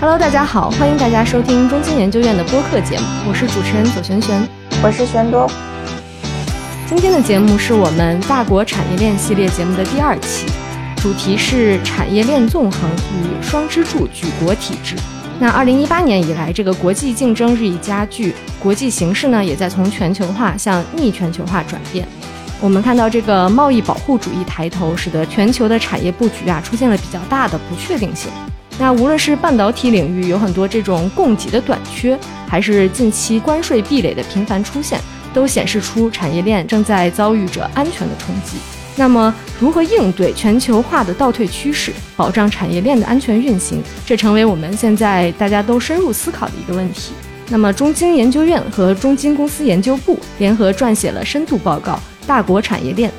Hello，大家好，欢迎大家收听中金研究院的播客节目，我是主持人左璇璇，我是玄多。今天的节目是我们大国产业链系列节目的第二期，主题是产业链纵横与双支柱举国体制。那二零一八年以来，这个国际竞争日益加剧，国际形势呢也在从全球化向逆全球化转变。我们看到这个贸易保护主义抬头，使得全球的产业布局啊出现了比较大的不确定性。那无论是半导体领域有很多这种供给的短缺，还是近期关税壁垒的频繁出现，都显示出产业链正在遭遇着安全的冲击。那么，如何应对全球化的倒退趋势，保障产业链的安全运行，这成为我们现在大家都深入思考的一个问题。那么，中金研究院和中金公司研究部联合撰写了深度报告《大国产业链》。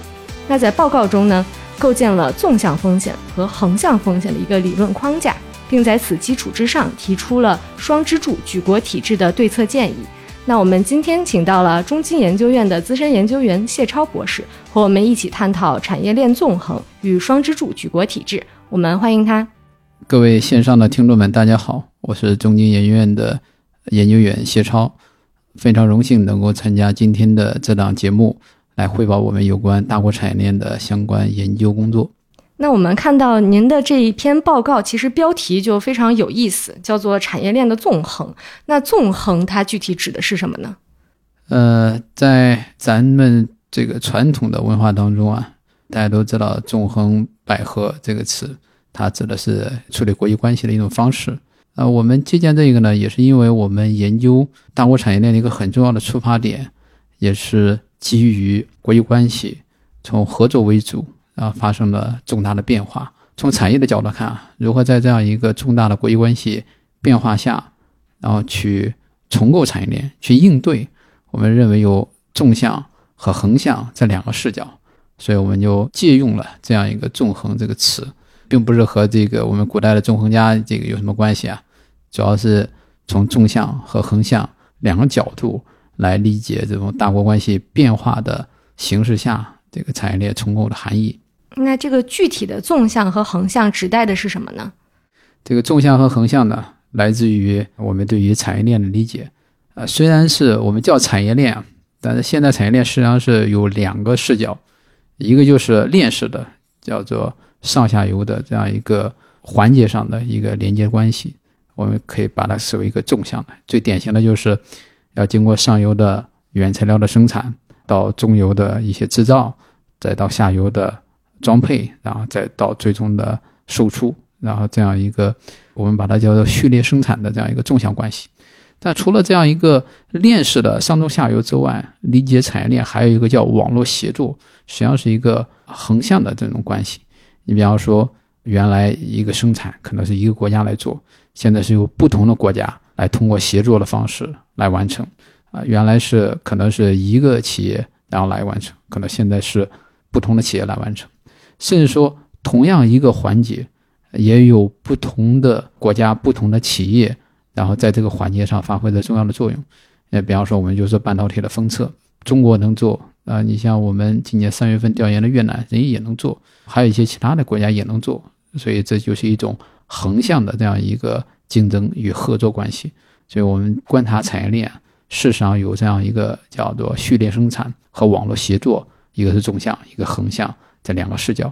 那在报告中呢，构建了纵向风险和横向风险的一个理论框架，并在此基础之上提出了双支柱举国体制的对策建议。那我们今天请到了中金研究院的资深研究员谢超博士，和我们一起探讨产业链纵横与双支柱举国体制。我们欢迎他。各位线上的听众们，大家好，我是中金研究院的研究员谢超，非常荣幸能够参加今天的这档节目，来汇报我们有关大国产业链的相关研究工作。那我们看到您的这一篇报告，其实标题就非常有意思，叫做“产业链的纵横”。那纵横它具体指的是什么呢？呃，在咱们这个传统的文化当中啊，大家都知道“纵横捭阖”这个词，它指的是处理国际关系的一种方式。呃，我们借鉴这个呢，也是因为我们研究大国产业链的一个很重要的出发点，也是基于国际关系从合作为主啊，发生了重大的变化。从产业的角度看，如何在这样一个重大的国际关系变化下，然后去重构产业链，去应对。我们认为有纵向和横向这两个视角，所以我们就借用了这样一个“纵横”这个词，并不是和这个我们古代的纵横家这个有什么关系啊，主要是从纵向和横向两个角度来理解这种大国关系变化的形势下这个产业链重构的含义。那这个具体的纵向和横向指代的是什么呢？这个纵向和横向呢，来自于我们对于产业链的理解。呃，虽然是我们叫产业链啊，但是现在产业链实际上是有两个视角，一个就是链式的，叫做上下游的这样一个环节上的一个连接关系，我们可以把它视为一个纵向的。最典型的就是要经过上游的原材料的生产，到中游的一些制造，再到下游的装配，然后再到最终的售出，然后这样一个我们把它叫做序列生产的这样一个纵向关系。但除了这样一个链式的上中下游之外，理解产业链还有一个叫网络协作，实际上是一个横向的这种关系。你比方说，原来一个生产可能是一个国家来做，现在是由不同的国家来通过协作的方式来完成。啊，原来是可能是一个企业然后来完成，可能现在是不同的企业来完成，甚至说同样一个环节，也有不同的国家、不同的企业。然后在这个环节上发挥着重要的作用，呃，比方说我们就是半导体的封测，中国能做啊，你像我们今年三月份调研的越南，人家也能做，还有一些其他的国家也能做，所以这就是一种横向的这样一个竞争与合作关系。所以我们观察产业链，事实上有这样一个叫做序列生产和网络协作，一个是纵向，一个横向这两个视角。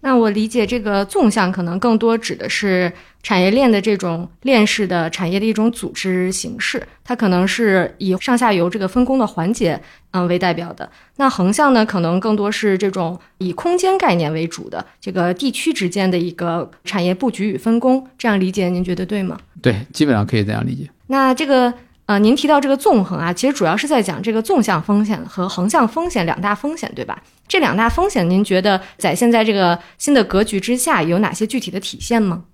那我理解这个纵向可能更多指的是产业链的这种链式的产业的一种组织形式，它可能是以上下游这个分工的环节嗯为代表的。那横向呢，可能更多是这种以空间概念为主的这个地区之间的一个产业布局与分工。这样理解，您觉得对吗？对，基本上可以这样理解。那这个。呃，您提到这个纵横啊，其实主要是在讲这个纵向风险和横向风险两大风险，对吧？这两大风险，您觉得在现在这个新的格局之下有哪些具体的体现吗？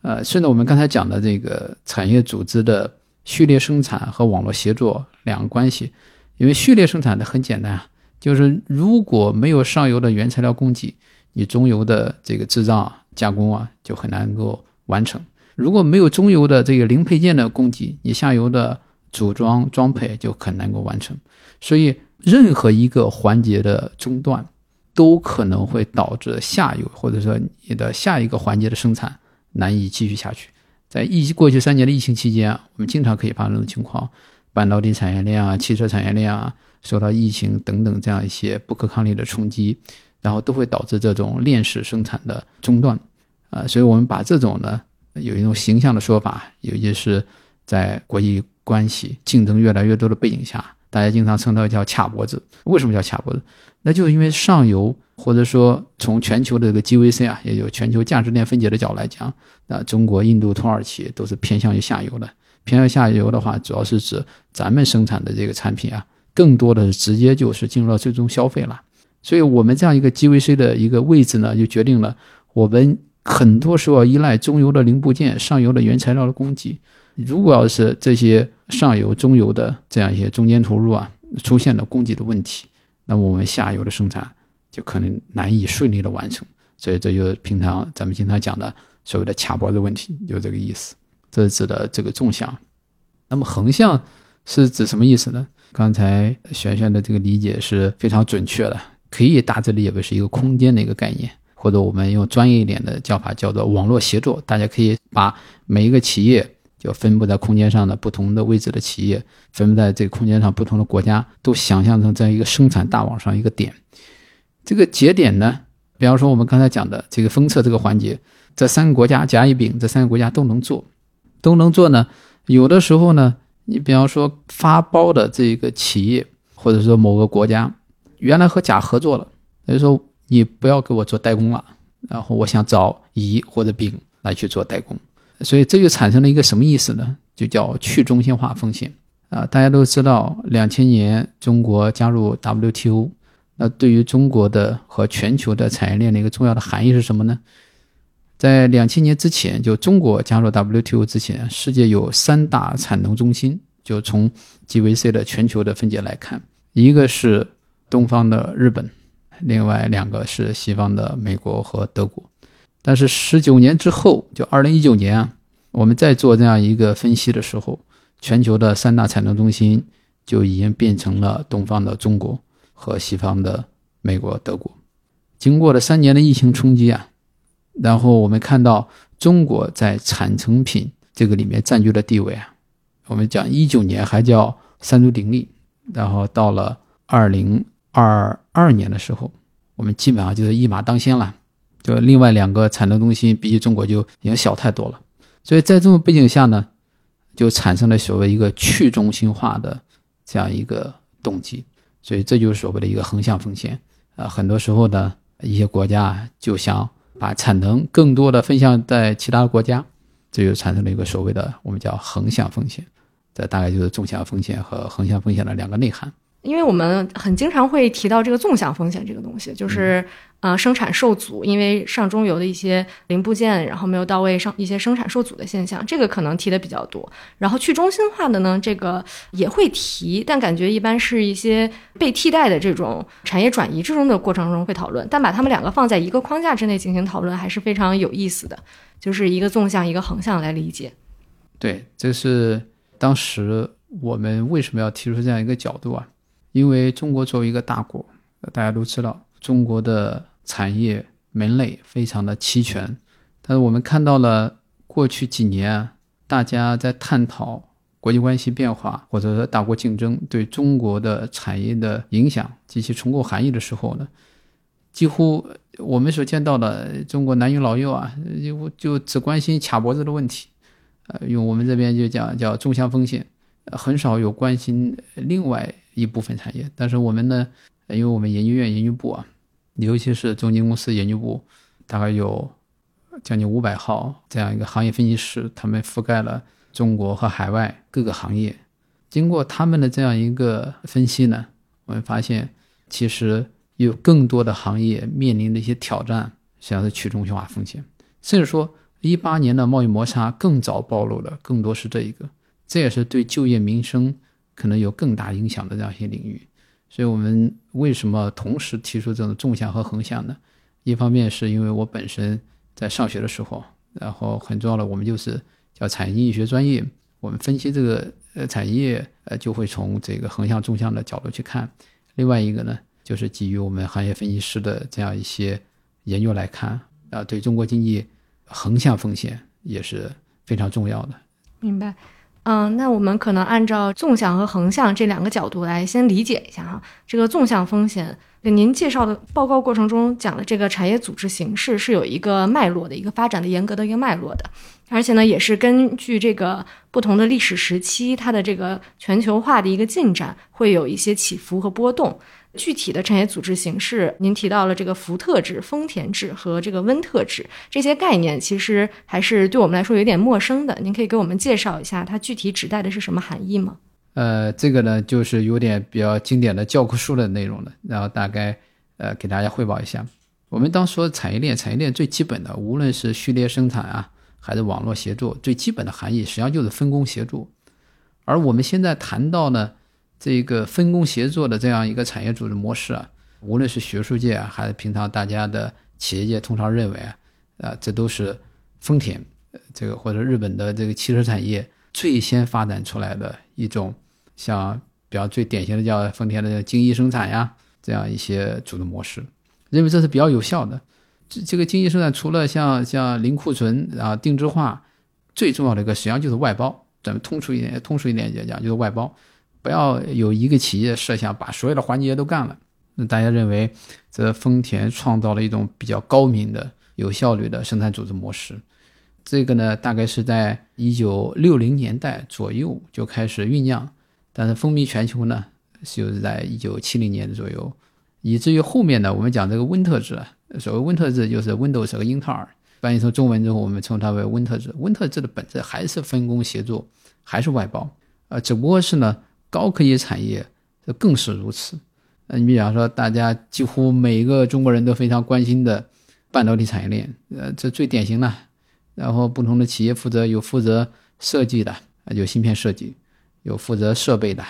呃，顺着我们刚才讲的这个产业组织的序列生产和网络协作两个关系，因为序列生产的很简单啊，就是如果没有上游的原材料供给，你中游的这个制造加工啊就很难够完成；如果没有中游的这个零配件的供给，你下游的组装装配就很难够完成，所以任何一个环节的中断，都可能会导致下游或者说你的下一个环节的生产难以继续下去。在疫过去三年的疫情期间，我们经常可以发生这种情况：半导体产业链啊、汽车产业链啊，受到疫情等等这样一些不可抗力的冲击，然后都会导致这种链式生产的中断。啊，所以我们把这种呢，有一种形象的说法，尤其是在国际关系竞争越来越多的背景下，大家经常称它叫卡脖子。为什么叫卡脖子？那就是因为上游或者说从全球的这个 GVC 啊，也就全球价值链分解的角度来讲，那中国、印度、土耳其都是偏向于下游的。偏向下游的话，主要是指咱们生产的这个产品啊，更多的是直接就是进入到最终消费了。所以我们这样一个 GVC 的一个位置呢，就决定了我们。很多时候依赖中游的零部件、上游的原材料的供给。如果要是这些上游、中游的这样一些中间投入啊出现了供给的问题，那么我们下游的生产就可能难以顺利的完成。所以这就是平常咱们经常讲的所谓的卡脖子问题，就这个意思。这是指的这个纵向。那么横向是指什么意思呢？刚才璇璇的这个理解是非常准确的，可以大致理解为是一个空间的一个概念。或者我们用专业一点的叫法叫做网络协作，大家可以把每一个企业就分布在空间上的不同的位置的企业，分布在这个空间上不同的国家，都想象成这样一个生产大网上一个点。这个节点呢，比方说我们刚才讲的这个封测这个环节，这三个国家甲乙丙这三个国家都能做，都能做呢。有的时候呢，你比方说发包的这个企业或者说某个国家，原来和甲合作了，也就说。你不要给我做代工了，然后我想找乙或者丙来去做代工，所以这就产生了一个什么意思呢？就叫去中心化风险啊！大家都知道，两千年中国加入 WTO，那对于中国的和全球的产业链的一个重要的含义是什么呢？在两千年之前，就中国加入 WTO 之前，世界有三大产能中心，就从 GVC 的全球的分解来看，一个是东方的日本。另外两个是西方的美国和德国，但是十九年之后，就二零一九年啊，我们在做这样一个分析的时候，全球的三大产能中心就已经变成了东方的中国和西方的美国、德国。经过了三年的疫情冲击啊，然后我们看到中国在产成品这个里面占据的地位啊，我们讲一九年还叫三足鼎立，然后到了二零。二二年的时候，我们基本上就是一马当先了，就另外两个产能中心比起中国就已经小太多了。所以在这种背景下呢，就产生了所谓一个去中心化的这样一个动机。所以这就是所谓的一个横向风险啊。很多时候呢，一些国家就想把产能更多的分向在其他国家，这就产生了一个所谓的我们叫横向风险。这大概就是纵向风险和横向风险的两个内涵。因为我们很经常会提到这个纵向风险这个东西，就是呃生产受阻，因为上中游的一些零部件然后没有到位，上一些生产受阻的现象，这个可能提的比较多。然后去中心化的呢，这个也会提，但感觉一般是一些被替代的这种产业转移之中的过程中会讨论。但把它们两个放在一个框架之内进行讨论，还是非常有意思的，就是一个纵向一个横向来理解。对，这是当时我们为什么要提出这样一个角度啊？因为中国作为一个大国，大家都知道中国的产业门类非常的齐全，但是我们看到了过去几年大家在探讨国际关系变化或者说大国竞争对中国的产业的影响及其重构含义的时候呢，几乎我们所见到的中国男女老幼啊，就就只关心卡脖子的问题，呃，用我们这边就讲叫纵向风险，很少有关心另外。一部分产业，但是我们呢，因为我们研究院研究部啊，尤其是中金公司研究部，大概有将近五百号这样一个行业分析师，他们覆盖了中国和海外各个行业。经过他们的这样一个分析呢，我们发现其实有更多的行业面临的一些挑战，像是去中心化风险，甚至说一八年的贸易摩擦更早暴露了，更多是这一个，这也是对就业民生。可能有更大影响的这样一些领域，所以我们为什么同时提出这种纵向和横向呢？一方面是因为我本身在上学的时候，然后很重要的，我们就是叫产业经济学专业，我们分析这个呃产业呃就会从这个横向纵向的角度去看。另外一个呢，就是基于我们行业分析师的这样一些研究来看，啊，对中国经济横向风险也是非常重要的。明白。嗯，那我们可能按照纵向和横向这两个角度来先理解一下哈。这个纵向风险，您介绍的报告过程中讲的这个产业组织形式是有一个脉络的，一个发展的严格的一个脉络的，而且呢，也是根据这个不同的历史时期，它的这个全球化的一个进展，会有一些起伏和波动。具体的产业组织形式，您提到了这个福特制、丰田制和这个温特制这些概念，其实还是对我们来说有点陌生的。您可以给我们介绍一下它具体指代的是什么含义吗？呃，这个呢，就是有点比较经典的教科书的内容了。然后大概呃给大家汇报一下。我们当说产业链，产业链最基本的，无论是序列生产啊，还是网络协作，最基本的含义实际上就是分工协作。而我们现在谈到呢。这一个分工协作的这样一个产业组织模式啊，无论是学术界啊，还是平常大家的企业界，通常认为啊，啊，这都是丰田这个或者日本的这个汽车产业最先发展出来的一种，像比较最典型的叫丰田的精益生产呀，这样一些组织模式，认为这是比较有效的。这这个精益生产除了像像零库存啊定制化，最重要的一个实际上就是外包，咱们通俗一点，通俗一点讲就是外包。不要有一个企业设想把所有的环节都干了，那大家认为这丰田创造了一种比较高明的、有效率的生产组织模式。这个呢，大概是在一九六零年代左右就开始酝酿，但是风靡全球呢，就是在一九七零年左右，以至于后面呢，我们讲这个温特制，所谓温特制就是 Windows 和英特尔翻译成中文之后，我们称它为温特制。温特制的本质还是分工协作，还是外包，呃，只不过是呢。高科技产业这更是如此。呃，你比方说，大家几乎每一个中国人都非常关心的半导体产业链，呃，这最典型的。然后不同的企业负责有负责设计的，有芯片设计；有负责设备的；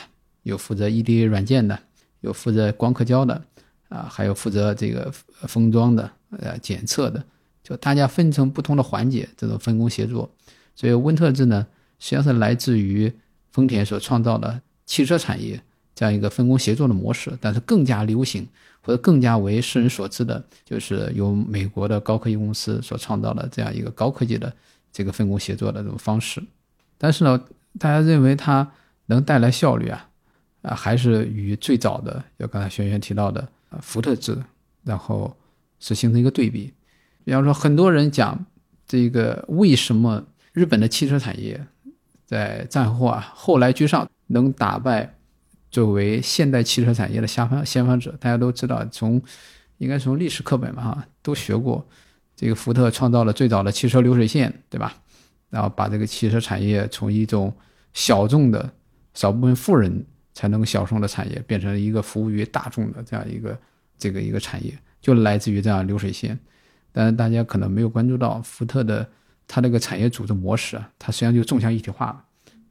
有负责 EDA 软件的；有负责光刻胶的，啊，还有负责这个封装的，呃，检测的。就大家分成不同的环节，这种分工协作。所以温特制呢，实际上是来自于丰田所创造的。汽车产业这样一个分工协作的模式，但是更加流行或者更加为世人所知的，就是由美国的高科技公司所创造的这样一个高科技的这个分工协作的这种方式。但是呢，大家认为它能带来效率啊，啊，还是与最早的，就刚才轩轩提到的啊福特制，然后是形成一个对比。比方说，很多人讲这个为什么日本的汽车产业在战后啊后来居上。能打败作为现代汽车产业的先锋先锋者，大家都知道，从应该从历史课本吧哈都学过，这个福特创造了最早的汽车流水线，对吧？然后把这个汽车产业从一种小众的少部分富人才能享受的产业，变成一个服务于大众的这样一个这个一个产业，就来自于这样流水线。但是大家可能没有关注到福特的它这个产业组织模式啊，它实际上就纵向一体化了。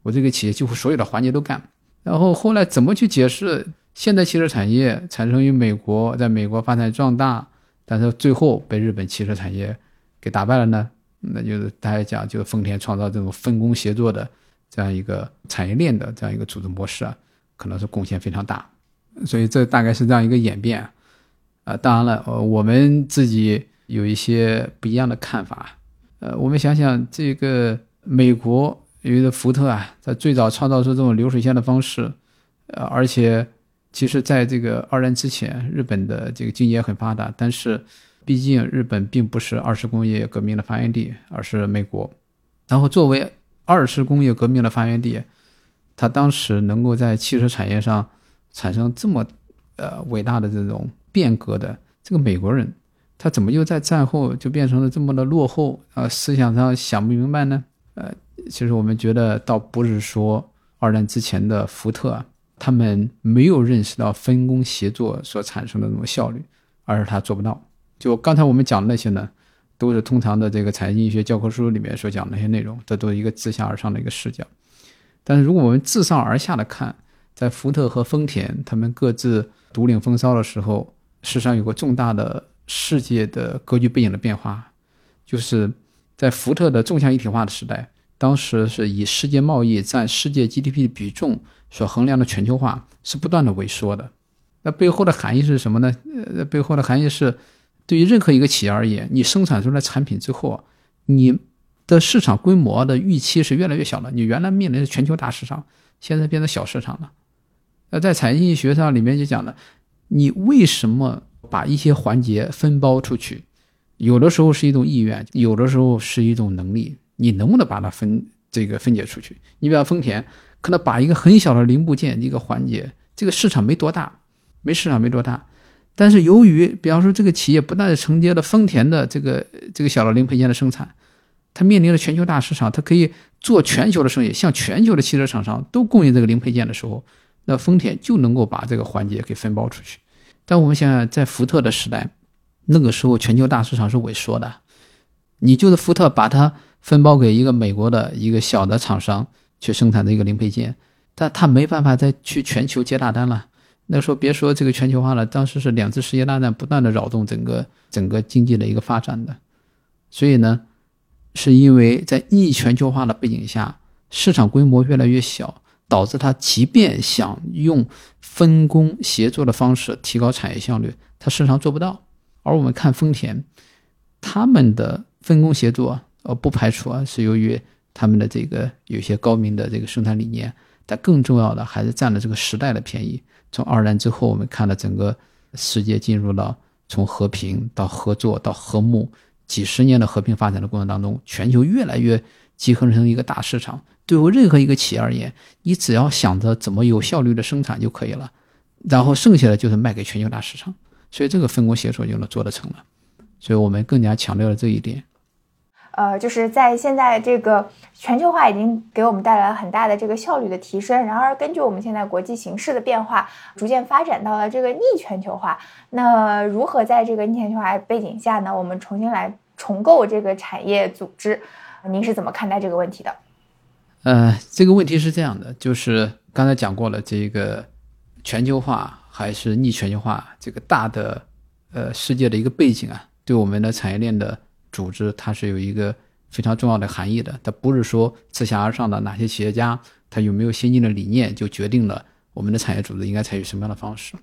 我这个企业几乎所有的环节都干，然后后来怎么去解释现代汽车产业产生于美国，在美国发展壮大，但是最后被日本汽车产业给打败了呢？那就是大家讲，就是丰田创造这种分工协作的这样一个产业链的这样一个组织模式啊，可能是贡献非常大。所以这大概是这样一个演变啊。当然了，呃，我们自己有一些不一样的看法。呃，我们想想这个美国。因为福特啊，在最早创造出这种流水线的方式，呃，而且其实在这个二战之前，日本的这个经济也很发达，但是毕竟日本并不是二次工业革命的发源地，而是美国。然后作为二次工业革命的发源地，他当时能够在汽车产业上产生这么呃伟大的这种变革的这个美国人，他怎么又在战后就变成了这么的落后啊？思想上想不明白呢？呃。其实我们觉得，倒不是说二战之前的福特，他们没有认识到分工协作所产生的那种效率，而是他做不到。就刚才我们讲的那些呢，都是通常的这个财经济学教科书里面所讲的那些内容，这都是一个自下而上的一个视角。但是如果我们自上而下的看，在福特和丰田他们各自独领风骚的时候，事实上有个重大的世界的格局背景的变化，就是在福特的纵向一体化的时代。当时是以世界贸易占世界 GDP 的比重所衡量的全球化是不断的萎缩的，那背后的含义是什么呢？呃，背后的含义是，对于任何一个企业而言，你生产出来产品之后，你的市场规模的预期是越来越小了。你原来面临的全球大市场，现在变成小市场了。那在产业经济学上里面就讲了，你为什么把一些环节分包出去？有的时候是一种意愿，有的时候是一种能力。你能不能把它分这个分解出去？你比方丰田，可能把一个很小的零部件一个环节，这个市场没多大，没市场没多大。但是由于，比方说这个企业不但承接了丰田的这个这个小的零配件的生产，它面临着全球大市场，它可以做全球的生意，向全球的汽车厂商都供应这个零配件的时候，那丰田就能够把这个环节给分包出去。但我们想想，在福特的时代，那个时候全球大市场是萎缩的，你就是福特把它分包给一个美国的一个小的厂商去生产的一个零配件，但他没办法再去全球接大单了。那时候别说这个全球化了，当时是两次世界大战不断的扰动整个整个经济的一个发展的，所以呢，是因为在逆全球化的背景下，市场规模越来越小，导致他即便想用分工协作的方式提高产业效率，他市场做不到。而我们看丰田，他们的分工协作，呃，不排除啊是由于他们的这个有些高明的这个生产理念，但更重要的还是占了这个时代的便宜。从二战之后，我们看到整个世界进入了从和平到合作到和睦几十年的和平发展的过程当中，全球越来越集合成一个大市场。对于任何一个企业而言，你只要想着怎么有效率的生产就可以了，然后剩下的就是卖给全球大市场。所以这个分工协作就能做得成了。所以我们更加强调了这一点。呃，就是在现在这个全球化已经给我们带来了很大的这个效率的提升。然而，根据我们现在国际形势的变化，逐渐发展到了这个逆全球化。那如何在这个逆全球化背景下呢？我们重新来重构这个产业组织，您是怎么看待这个问题的？呃，这个问题是这样的，就是刚才讲过了，这个全球化还是逆全球化这个大的呃世界的一个背景啊，对我们的产业链的。组织它是有一个非常重要的含义的，它不是说自下而上的哪些企业家他有没有先进的理念就决定了我们的产业组织应该采取什么样的方式，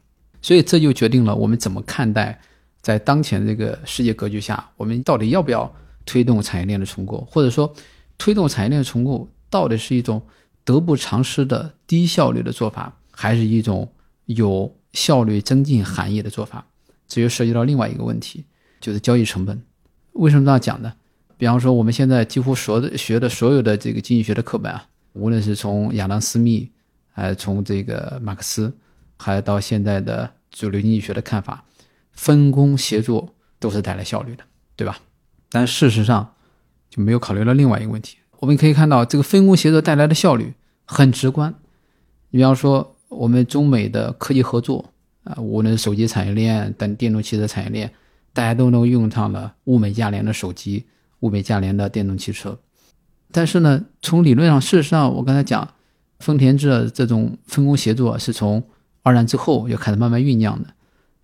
所以这就决定了我们怎么看待在当前这个世界格局下，我们到底要不要推动产业链的重构，或者说推动产业链重构到底是一种得不偿失的低效率的做法，还是一种有效率增进含义的做法？这就涉及到另外一个问题，就是交易成本。为什么这样讲呢？比方说，我们现在几乎所的学的所有的这个经济学的课本啊，无论是从亚当·斯密，还从这个马克思，还到现在的主流经济学的看法，分工协作都是带来效率的，对吧？但事实上就没有考虑到另外一个问题。我们可以看到，这个分工协作带来的效率很直观。你比方说，我们中美的科技合作啊，无论是手机产业链等电动汽车产业链。大家都能用上了物美价廉的手机，物美价廉的电动汽车。但是呢，从理论上，事实上，我刚才讲，丰田制这种分工协作是从二战之后就开始慢慢酝酿的。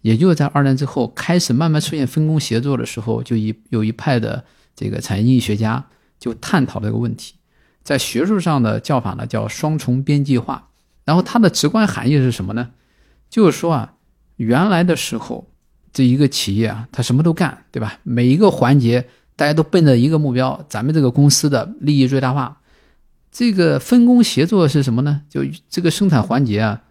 也就是在二战之后开始慢慢出现分工协作的时候，就一有一派的这个产业经济学家就探讨这个问题。在学术上的叫法呢，叫双重边际化。然后它的直观含义是什么呢？就是说啊，原来的时候。这一个企业啊，他什么都干，对吧？每一个环节，大家都奔着一个目标，咱们这个公司的利益最大化。这个分工协作是什么呢？就这个生产环节啊，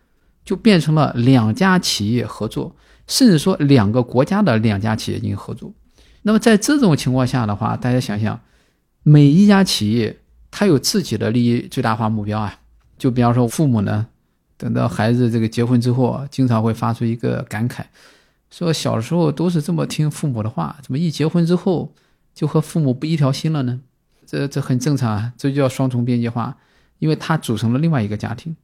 就变成了两家企业合作，甚至说两个国家的两家企业进行合作。那么在这种情况下的话，大家想想，每一家企业它有自己的利益最大化目标啊。就比方说，父母呢，等到孩子这个结婚之后，经常会发出一个感慨。说小时候都是这么听父母的话，怎么一结婚之后就和父母不一条心了呢？这这很正常啊，这就叫双重边界化，因为他组成了另外一个家庭，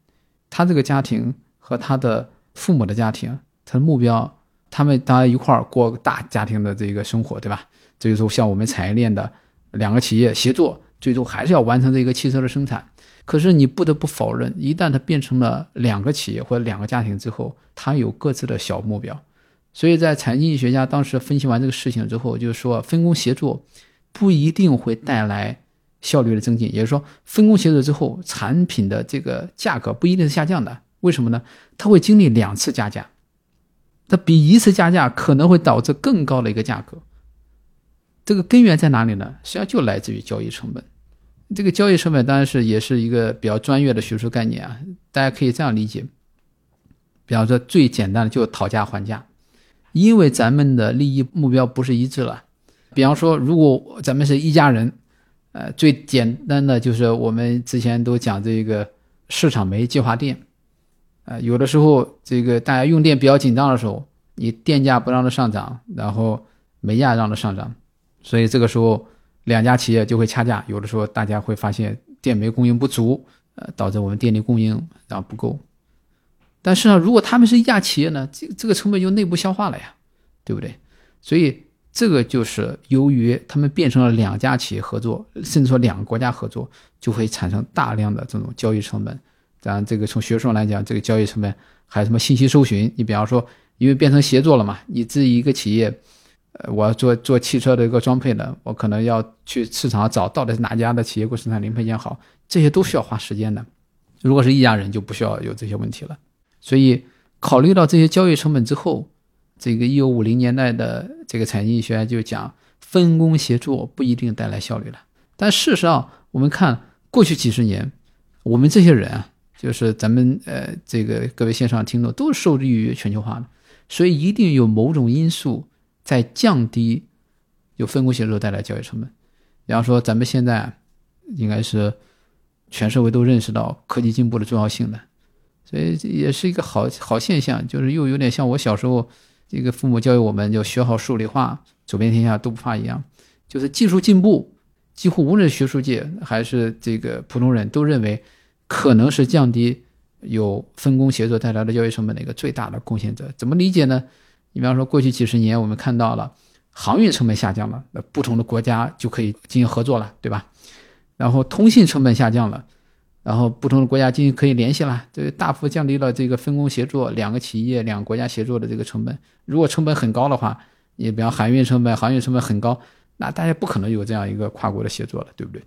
他这个家庭和他的父母的家庭，他的目标，他们大家一块儿过大家庭的这个生活，对吧？这就说像我们产业链的两个企业协作，最终还是要完成这个汽车的生产。可是你不得不否认，一旦它变成了两个企业或者两个家庭之后，它有各自的小目标。所以在产业经济学家当时分析完这个事情之后，就是说分工协作不一定会带来效率的增进，也就是说分工协作之后，产品的这个价格不一定是下降的。为什么呢？它会经历两次加价，它比一次加价可能会导致更高的一个价格。这个根源在哪里呢？实际上就来自于交易成本。这个交易成本当然是也是一个比较专业的学术概念啊，大家可以这样理解。比方说最简单的就讨价还价，因为咱们的利益目标不是一致了。比方说，如果咱们是一家人，呃，最简单的就是我们之前都讲这个市场煤计划电，呃，有的时候这个大家用电比较紧张的时候，你电价不让它上涨，然后煤价让它上涨，所以这个时候两家企业就会掐架。有的时候大家会发现电煤供应不足，呃，导致我们电力供应然后不够。但是呢，如果他们是一家企业呢，这这个成本就内部消化了呀，对不对？所以。这个就是由于他们变成了两家企业合作，甚至说两个国家合作，就会产生大量的这种交易成本。咱这个从学术上来讲，这个交易成本还有什么信息搜寻？你比方说，因为变成协作了嘛，你自己一个企业，呃，我要做做汽车的一个装配的，我可能要去市场找到底是哪家的企业给我生产零配件好，这些都需要花时间的。如果是一家人，就不需要有这些问题了。所以考虑到这些交易成本之后。这个一九五零年代的这个产业学家就讲，分工协作不一定带来效率了。但事实上，我们看过去几十年，我们这些人啊，就是咱们呃这个各位线上听众，都是受益于全球化的，所以一定有某种因素在降低有分工协作带来交易成本。比方说，咱们现在应该是全社会都认识到科技进步的重要性的，所以也是一个好好现象，就是又有点像我小时候。这个父母教育我们，就学好数理化，走遍天下都不怕一样。就是技术进步，几乎无论学术界还是这个普通人都认为，可能是降低有分工协作带来的交易成本的一个最大的贡献者。怎么理解呢？你比方说，过去几十年我们看到了航运成本下降了，那不同的国家就可以进行合作了，对吧？然后通信成本下降了。然后不同的国家进行可以联系了，这大幅降低了这个分工协作两个企业、两个国家协作的这个成本。如果成本很高的话，你比方海运成本、航运成本很高，那大家不可能有这样一个跨国的协作了，对不对？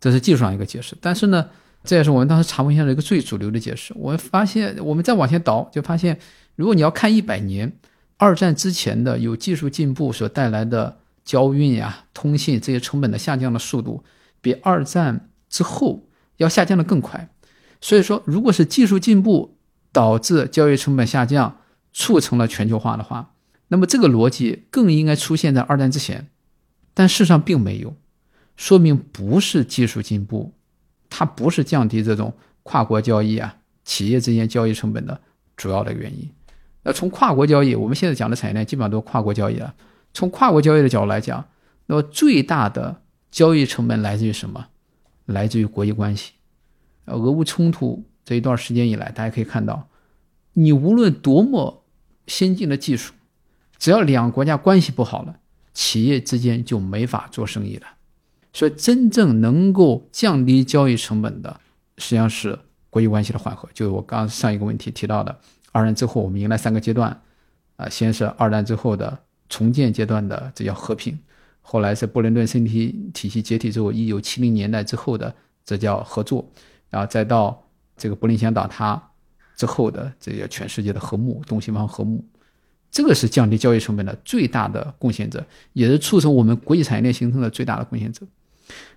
这是技术上一个解释。但是呢，这也是我们当时查文献的一个最主流的解释。我们发现，我们再往前倒，就发现，如果你要看一百年，二战之前的有技术进步所带来的交运呀、通信这些成本的下降的速度，比二战之后。要下降的更快，所以说，如果是技术进步导致交易成本下降，促成了全球化的话，那么这个逻辑更应该出现在二战之前，但事实上并没有，说明不是技术进步，它不是降低这种跨国交易啊企业之间交易成本的主要的原因。那从跨国交易，我们现在讲的产业链基本上都是跨国交易了。从跨国交易的角度来讲，那么最大的交易成本来自于什么？来自于国际关系，呃，俄乌冲突这一段时间以来，大家可以看到，你无论多么先进的技术，只要两个国家关系不好了，企业之间就没法做生意了。所以，真正能够降低交易成本的，实际上是国际关系的缓和。就是我刚上一个问题提到的，二战之后我们迎来三个阶段，啊，先是二战之后的重建阶段的，这叫和平。后来是布林顿森林体体系解体之后，一九七零年代之后的，这叫合作，然后再到这个柏林墙倒塌之后的，这叫全世界的和睦，东西方和睦，这个是降低交易成本的最大的贡献者，也是促成我们国际产业链形成的最大的贡献者。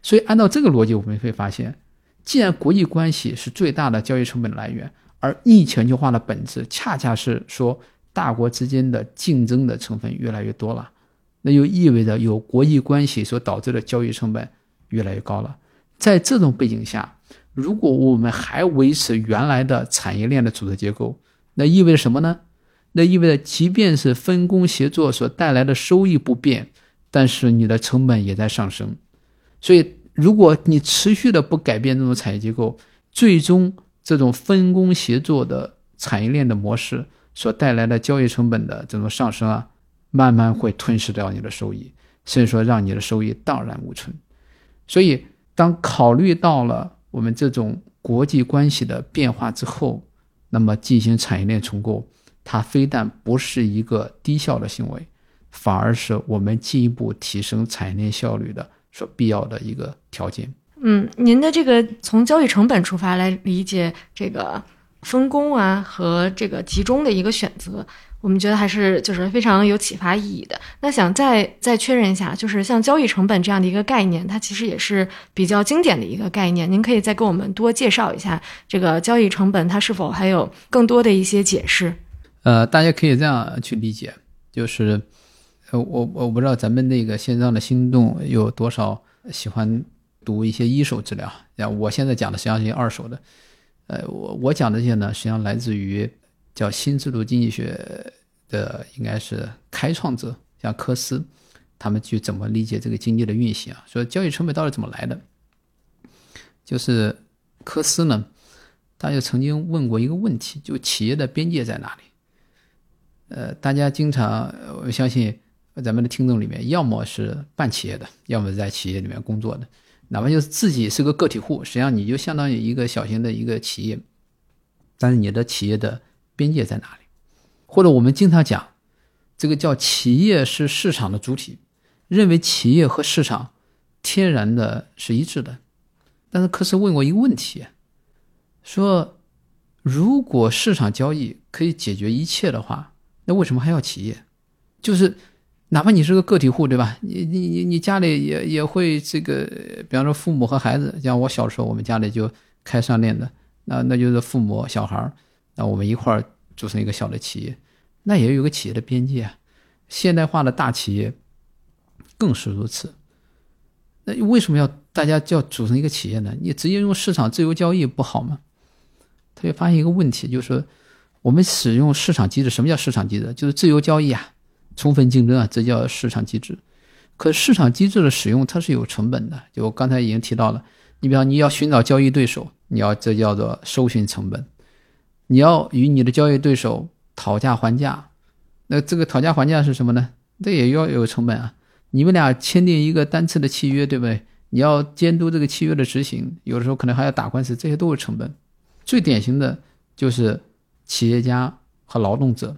所以按照这个逻辑，我们会发现，既然国际关系是最大的交易成本来源，而逆全球化的本质恰恰是说大国之间的竞争的成分越来越多了。那就意味着有国际关系所导致的交易成本越来越高了。在这种背景下，如果我们还维持原来的产业链的组织结构，那意味着什么呢？那意味着即便是分工协作所带来的收益不变，但是你的成本也在上升。所以，如果你持续的不改变这种产业结构，最终这种分工协作的产业链的模式所带来的交易成本的这种上升啊。慢慢会吞噬掉你的收益，甚至说让你的收益荡然无存。所以，当考虑到了我们这种国际关系的变化之后，那么进行产业链重构，它非但不是一个低效的行为，反而是我们进一步提升产业链效率的所必要的一个条件。嗯，您的这个从交易成本出发来理解这个分工啊和这个集中的一个选择。我们觉得还是就是非常有启发意义的。那想再再确认一下，就是像交易成本这样的一个概念，它其实也是比较经典的一个概念。您可以再给我们多介绍一下这个交易成本，它是否还有更多的一些解释？呃，大家可以这样去理解，就是呃，我我不知道咱们那个线上的心动有多少喜欢读一些一手资料，像我现在讲的实际上是二手的。呃，我我讲这些呢，实际上来自于。叫新制度经济学的应该是开创者，像科斯，他们去怎么理解这个经济的运行啊？说交易成本到底怎么来的？就是科斯呢，他就曾经问过一个问题：就企业的边界在哪里？呃，大家经常我相信咱们的听众里面，要么是办企业的，要么是在企业里面工作的，哪怕就是自己是个个体户，实际上你就相当于一个小型的一个企业，但是你的企业的。边界在哪里？或者我们经常讲，这个叫企业是市场的主体，认为企业和市场天然的是一致的。但是科斯问过一个问题，说如果市场交易可以解决一切的话，那为什么还要企业？就是哪怕你是个个体户，对吧？你你你你家里也也会这个，比方说父母和孩子，像我小时候，我们家里就开商店的，那那就是父母小孩儿。那我们一块儿组成一个小的企业，那也有个企业的边界啊。现代化的大企业更是如此。那为什么要大家叫组成一个企业呢？你直接用市场自由交易不好吗？他就发现一个问题，就是我们使用市场机制，什么叫市场机制？就是自由交易啊，充分竞争啊，这叫市场机制。可市场机制的使用它是有成本的，就我刚才已经提到了。你比方你要寻找交易对手，你要这叫做搜寻成本。你要与你的交易对手讨价还价，那这个讨价还价是什么呢？这也要有成本啊！你们俩签订一个单次的契约，对不对？你要监督这个契约的执行，有的时候可能还要打官司，这些都是成本。最典型的就是企业家和劳动者。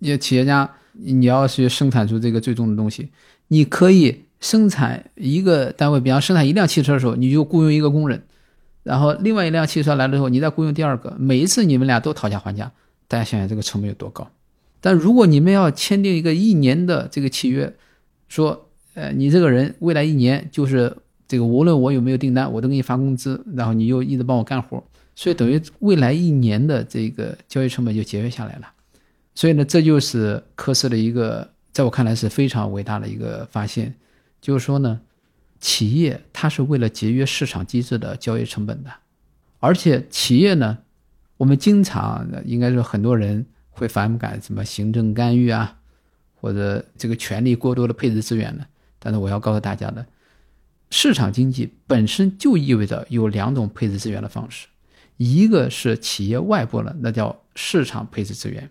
你企业家，你要去生产出这个最终的东西，你可以生产一个单位，比方生产一辆汽车的时候，你就雇佣一个工人。然后另外一辆汽车来了之后，你再雇佣第二个，每一次你们俩都讨价还价，大家想想这个成本有多高？但如果你们要签订一个一年的这个契约，说，呃，你这个人未来一年就是这个，无论我有没有订单，我都给你发工资，然后你又一直帮我干活，所以等于未来一年的这个交易成本就节约下来了。所以呢，这就是科斯的一个，在我看来是非常伟大的一个发现，就是说呢。企业它是为了节约市场机制的交易成本的，而且企业呢，我们经常应该说很多人会反感什么行政干预啊，或者这个权力过多的配置资源呢。但是我要告诉大家的，市场经济本身就意味着有两种配置资源的方式，一个是企业外部的，那叫市场配置资源，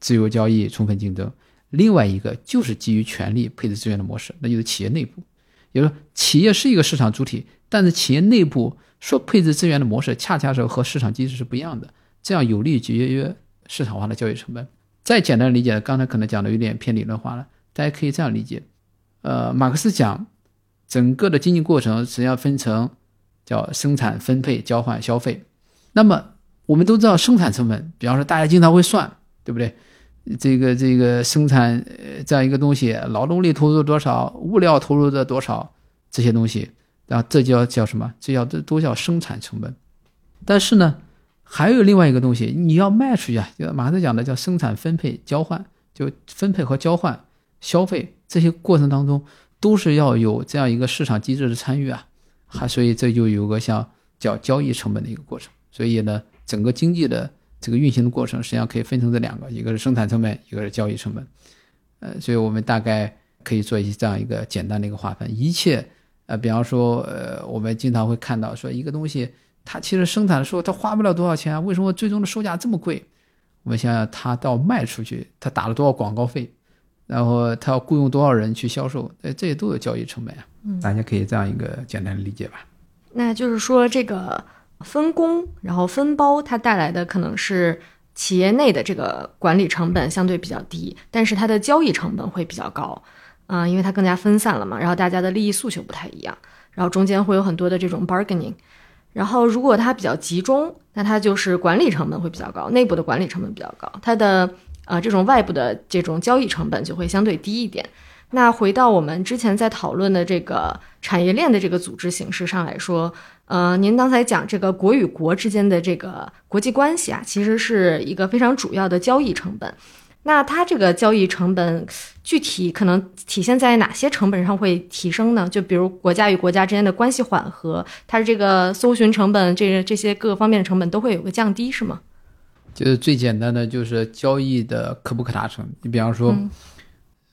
自由交易、充分竞争；另外一个就是基于权力配置资源的模式，那就是企业内部。也就是说，企业是一个市场主体，但是企业内部所配置资源的模式，恰恰是和市场机制是不一样的，这样有利于节约市场化的交易成本。再简单理解，刚才可能讲的有点偏理论化了，大家可以这样理解：，呃，马克思讲，整个的经济过程实际上分成叫生产、分配、交换、消费。那么我们都知道，生产成本，比方说大家经常会算，对不对？这个这个生产呃这样一个东西，劳动力投入多少，物料投入的多少，这些东西，然后这叫叫什么？这叫这都叫生产成本。但是呢，还有另外一个东西，你要卖出去啊，就马上讲的叫生产、分配、交换，就分配和交换、消费这些过程当中，都是要有这样一个市场机制的参与啊，还所以这就有个像叫交易成本的一个过程。所以呢，整个经济的。这个运行的过程实际上可以分成这两个，一个是生产成本，一个是交易成本。呃，所以我们大概可以做一些这样一个简单的一个划分。一切，呃，比方说，呃，我们经常会看到说一个东西，它其实生产的时候它花不了多少钱啊，为什么最终的售价这么贵？我们想想，它到卖出去，它打了多少广告费，然后它要雇佣多少人去销售，呃，这些都有交易成本啊。嗯，大家可以这样一个简单的理解吧。那就是说这个。分工，然后分包，它带来的可能是企业内的这个管理成本相对比较低，但是它的交易成本会比较高，嗯，因为它更加分散了嘛，然后大家的利益诉求不太一样，然后中间会有很多的这种 bargaining，然后如果它比较集中，那它就是管理成本会比较高，内部的管理成本比较高，它的呃，这种外部的这种交易成本就会相对低一点。那回到我们之前在讨论的这个产业链的这个组织形式上来说，呃，您刚才讲这个国与国之间的这个国际关系啊，其实是一个非常主要的交易成本。那它这个交易成本具体可能体现在哪些成本上会提升呢？就比如国家与国家之间的关系缓和，它的这个搜寻成本，这这些各个方面的成本都会有个降低，是吗？就是最简单的，就是交易的可不可达成。你比方说，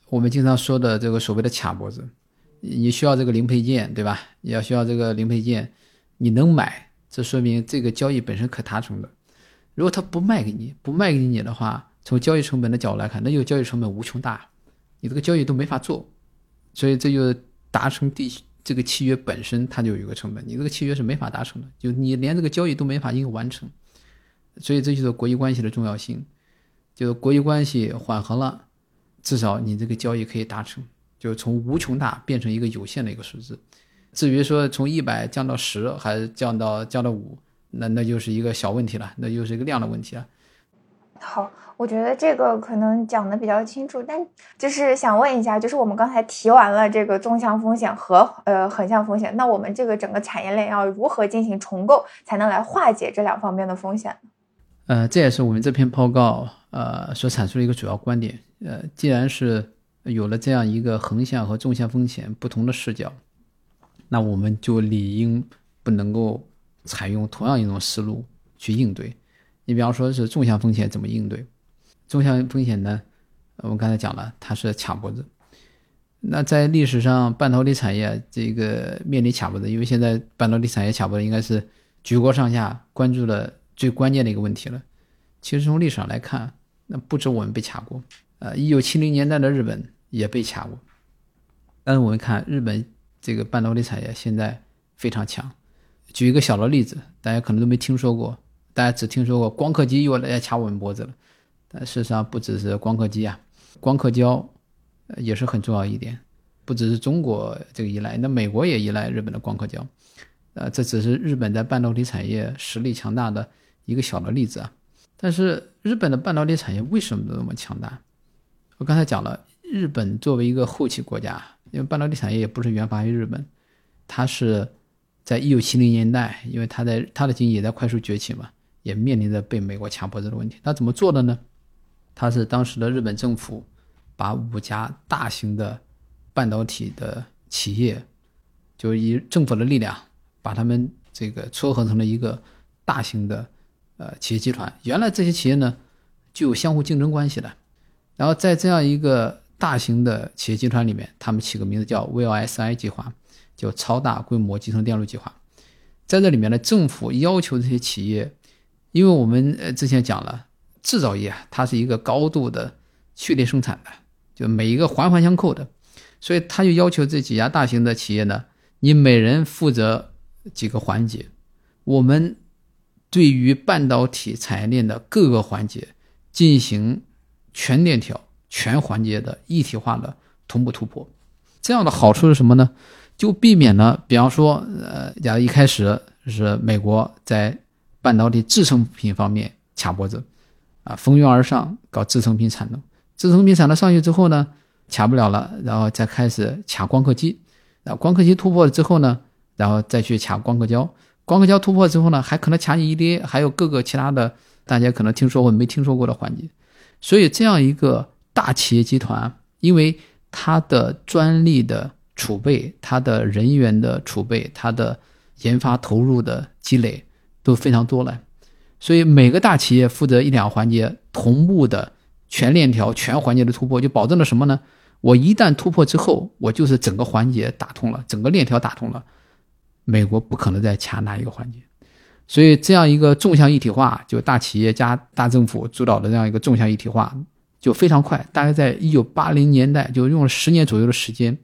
我们经常说的这个所谓的卡脖子，你需要这个零配件，对吧？你要需要这个零配件，你能买，这说明这个交易本身可达成的。如果他不卖给你，不卖给你的话，从交易成本的。角度来看，那就交易成本无穷大，你这个交易都没法做，所以这就达成地这个契约本身它就有一个成本，你这个契约是没法达成的，就你连这个交易都没法应完成，所以这就是国际关系的重要性，就是国际关系缓和了，至少你这个交易可以达成，就是从无穷大变成一个有限的一个数字，至于说从一百降到十还是降到降到五，那那就是一个小问题了，那就是一个量的问题了。好，我觉得这个可能讲的比较清楚，但就是想问一下，就是我们刚才提完了这个纵向风险和呃横向风险，那我们这个整个产业链要如何进行重构，才能来化解这两方面的风险？呃，这也是我们这篇报告呃所阐述的一个主要观点。呃，既然是有了这样一个横向和纵向风险不同的视角，那我们就理应不能够采用同样一种思路去应对。你比方说是纵向风险怎么应对？纵向风险呢？我们刚才讲了，它是卡脖子。那在历史上，半导体产业这个面临卡脖子，因为现在半导体产业卡脖子应该是举国上下关注的最关键的一个问题了。其实从历史上来看，那不止我们被卡过，呃，一九七零年代的日本也被卡过。但是我们看日本这个半导体产业现在非常强。举一个小的例子，大家可能都没听说过。大家只听说过光刻机又来掐我们脖子了，但事实上不只是光刻机啊，光刻胶也是很重要一点。不只是中国这个依赖，那美国也依赖日本的光刻胶。呃，这只是日本在半导体产业实力强大的一个小的例子啊。但是日本的半导体产业为什么那么强大？我刚才讲了，日本作为一个后起国家，因为半导体产业也不是原发于日本，它是在一九七零年代，因为它在它的经济也在快速崛起嘛。也面临着被美国卡脖子的问题。它怎么做的呢？他是当时的日本政府把五家大型的半导体的企业，就以政府的力量把他们这个撮合成了一个大型的呃企业集团。原来这些企业呢具有相互竞争关系的。然后在这样一个大型的企业集团里面，他们起个名字叫 VLSI 计划，叫超大规模集成电路计划。在这里面呢，政府要求这些企业。因为我们呃之前讲了，制造业它是一个高度的序列生产的，就每一个环环相扣的，所以他就要求这几家大型的企业呢，你每人负责几个环节，我们对于半导体产业链的各个环节进行全链条、全环节的一体化的同步突破。这样的好处是什么呢？就避免了，比方说，呃，假如一开始是美国在半导体制成品方面卡脖子，啊，蜂拥而上搞制成品产能，制成品产能上去之后呢，卡不了了，然后再开始卡光刻机，啊，光刻机突破了之后呢，然后再去卡光刻胶，光刻胶突破之后呢，还可能卡你 EDA，还有各个其他的大家可能听说过没听说过的环节，所以这样一个大企业集团，因为它的专利的储备、它的人员的储备、它的研发投入的积累。都非常多了，所以每个大企业负责一两个环节同步的全链条、全环节的突破，就保证了什么呢？我一旦突破之后，我就是整个环节打通了，整个链条打通了，美国不可能再卡哪一个环节。所以这样一个纵向一体化，就大企业加大政府主导的这样一个纵向一体化，就非常快，大概在一九八零年代就用了十年左右的时间，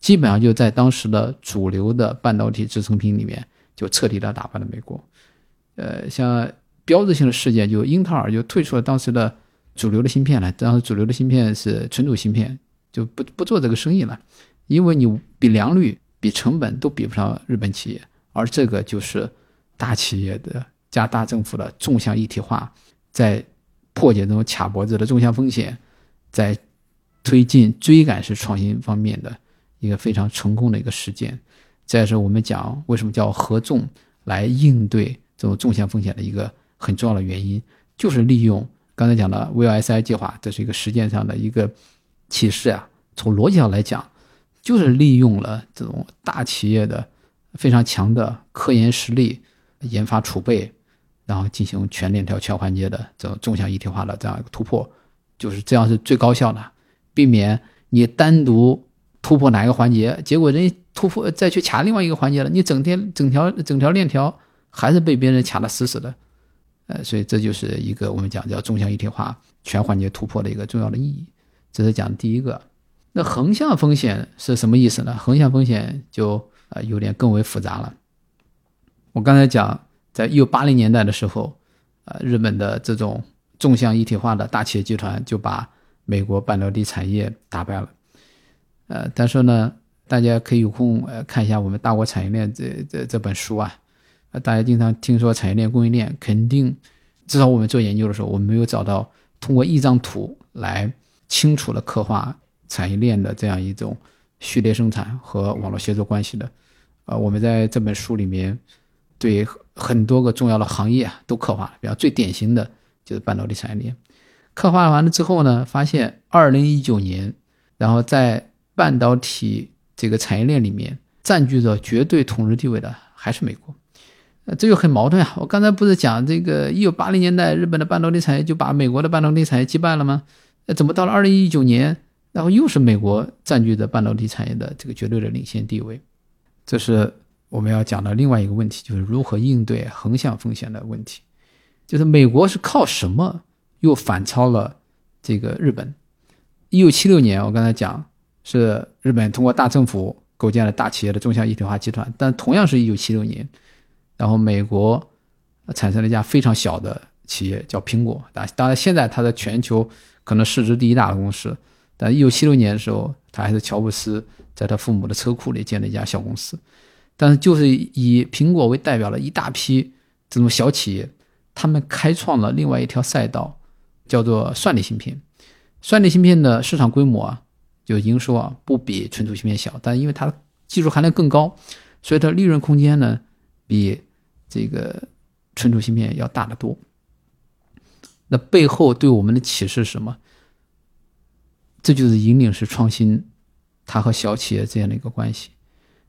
基本上就在当时的主流的半导体制成品里面就彻底的打败了美国。呃，像标志性的事件，就英特尔就退出了当时的主流的芯片了。当时主流的芯片是存储芯片，就不不做这个生意了，因为你比良率、比成本都比不上日本企业。而这个就是大企业的加大政府的纵向一体化，在破解这种卡脖子的纵向风险，在推进追赶式创新方面的一个非常成功的一个实践。这是我们讲为什么叫合纵来应对这种纵向风险的一个很重要的原因，就是利用刚才讲的 VLSI 计划，这是一个实践上的一个启示啊。从逻辑上来讲，就是利用了这种大企业的非常强的科研实力、研发储备，然后进行全链条、全环节的这种纵向一体化的这样一个突破，就是这样是最高效的，避免你单独突破哪一个环节，结果人突破再去卡另外一个环节了，你整天整条整条链条还是被别人卡得死死的，呃，所以这就是一个我们讲叫纵向一体化、全环节突破的一个重要的意义。这是讲第一个。那横向风险是什么意思呢？横向风险就呃有点更为复杂了。我刚才讲，在一九八零年代的时候，呃，日本的这种纵向一体化的大企业集团就把美国半导体产业打败了。呃，但是呢，大家可以有空呃看一下我们《大国产业链》这这这本书啊。呃，大家经常听说产业链、供应链，肯定至少我们做研究的时候，我们没有找到通过一张图来清楚的刻画。产业链的这样一种序列生产和网络协作关系的，呃，我们在这本书里面对很多个重要的行业啊都刻画了，比方最典型的就是半导体产业链。刻画完了之后呢，发现二零一九年，然后在半导体这个产业链里面占据着绝对统治地位的还是美国，呃，这就很矛盾啊。我刚才不是讲这个一九八零年代日本的半导体产业就把美国的半导体产业击败了吗？那怎么到了二零一九年？然后又是美国占据着半导体产业的这个绝对的领先地位，这是我们要讲的另外一个问题，就是如何应对横向风险的问题。就是美国是靠什么又反超了这个日本？一九七六年，我刚才讲是日本通过大政府构建了大企业的纵向一体化集团，但同样是一九七六年，然后美国产生了一家非常小的企业叫苹果，当当然现在它在全球可能市值第一大的公司。但一九七六年的时候，它还是乔布斯在他父母的车库里建了一家小公司。但是，就是以苹果为代表的一大批这种小企业，他们开创了另外一条赛道，叫做算力芯片。算力芯片的市场规模啊，就营收啊，不比存储芯片小，但因为它的技术含量更高，所以它利润空间呢，比这个存储芯片要大得多。那背后对我们的启示是什么？这就是引领式创新，它和小企业这样的一个关系。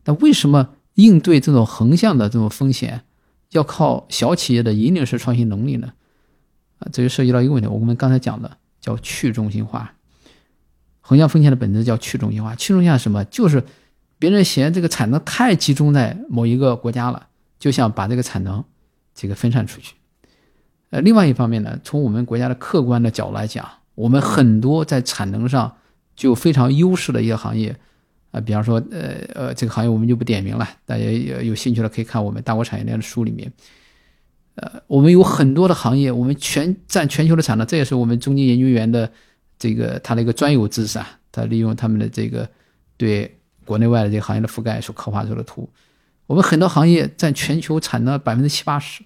那为什么应对这种横向的这种风险，要靠小企业的引领式创新能力呢？啊，这就涉及到一个问题，我们刚才讲的叫去中心化。横向风险的本质叫去中心化。去中心化什么？就是别人嫌这个产能太集中在某一个国家了，就想把这个产能这个分散出去。呃，另外一方面呢，从我们国家的客观的角度来讲。我们很多在产能上就非常优势的一些行业，啊，比方说，呃呃，这个行业我们就不点名了，大家有有兴趣的可以看我们大国产业链的书里面，呃，我们有很多的行业，我们全占全球的产能，这也是我们中金研究员的这个他的一个专有知识啊，他利用他们的这个对国内外的这个行业的覆盖所刻画出的图，我们很多行业占全球产能百分之七八十，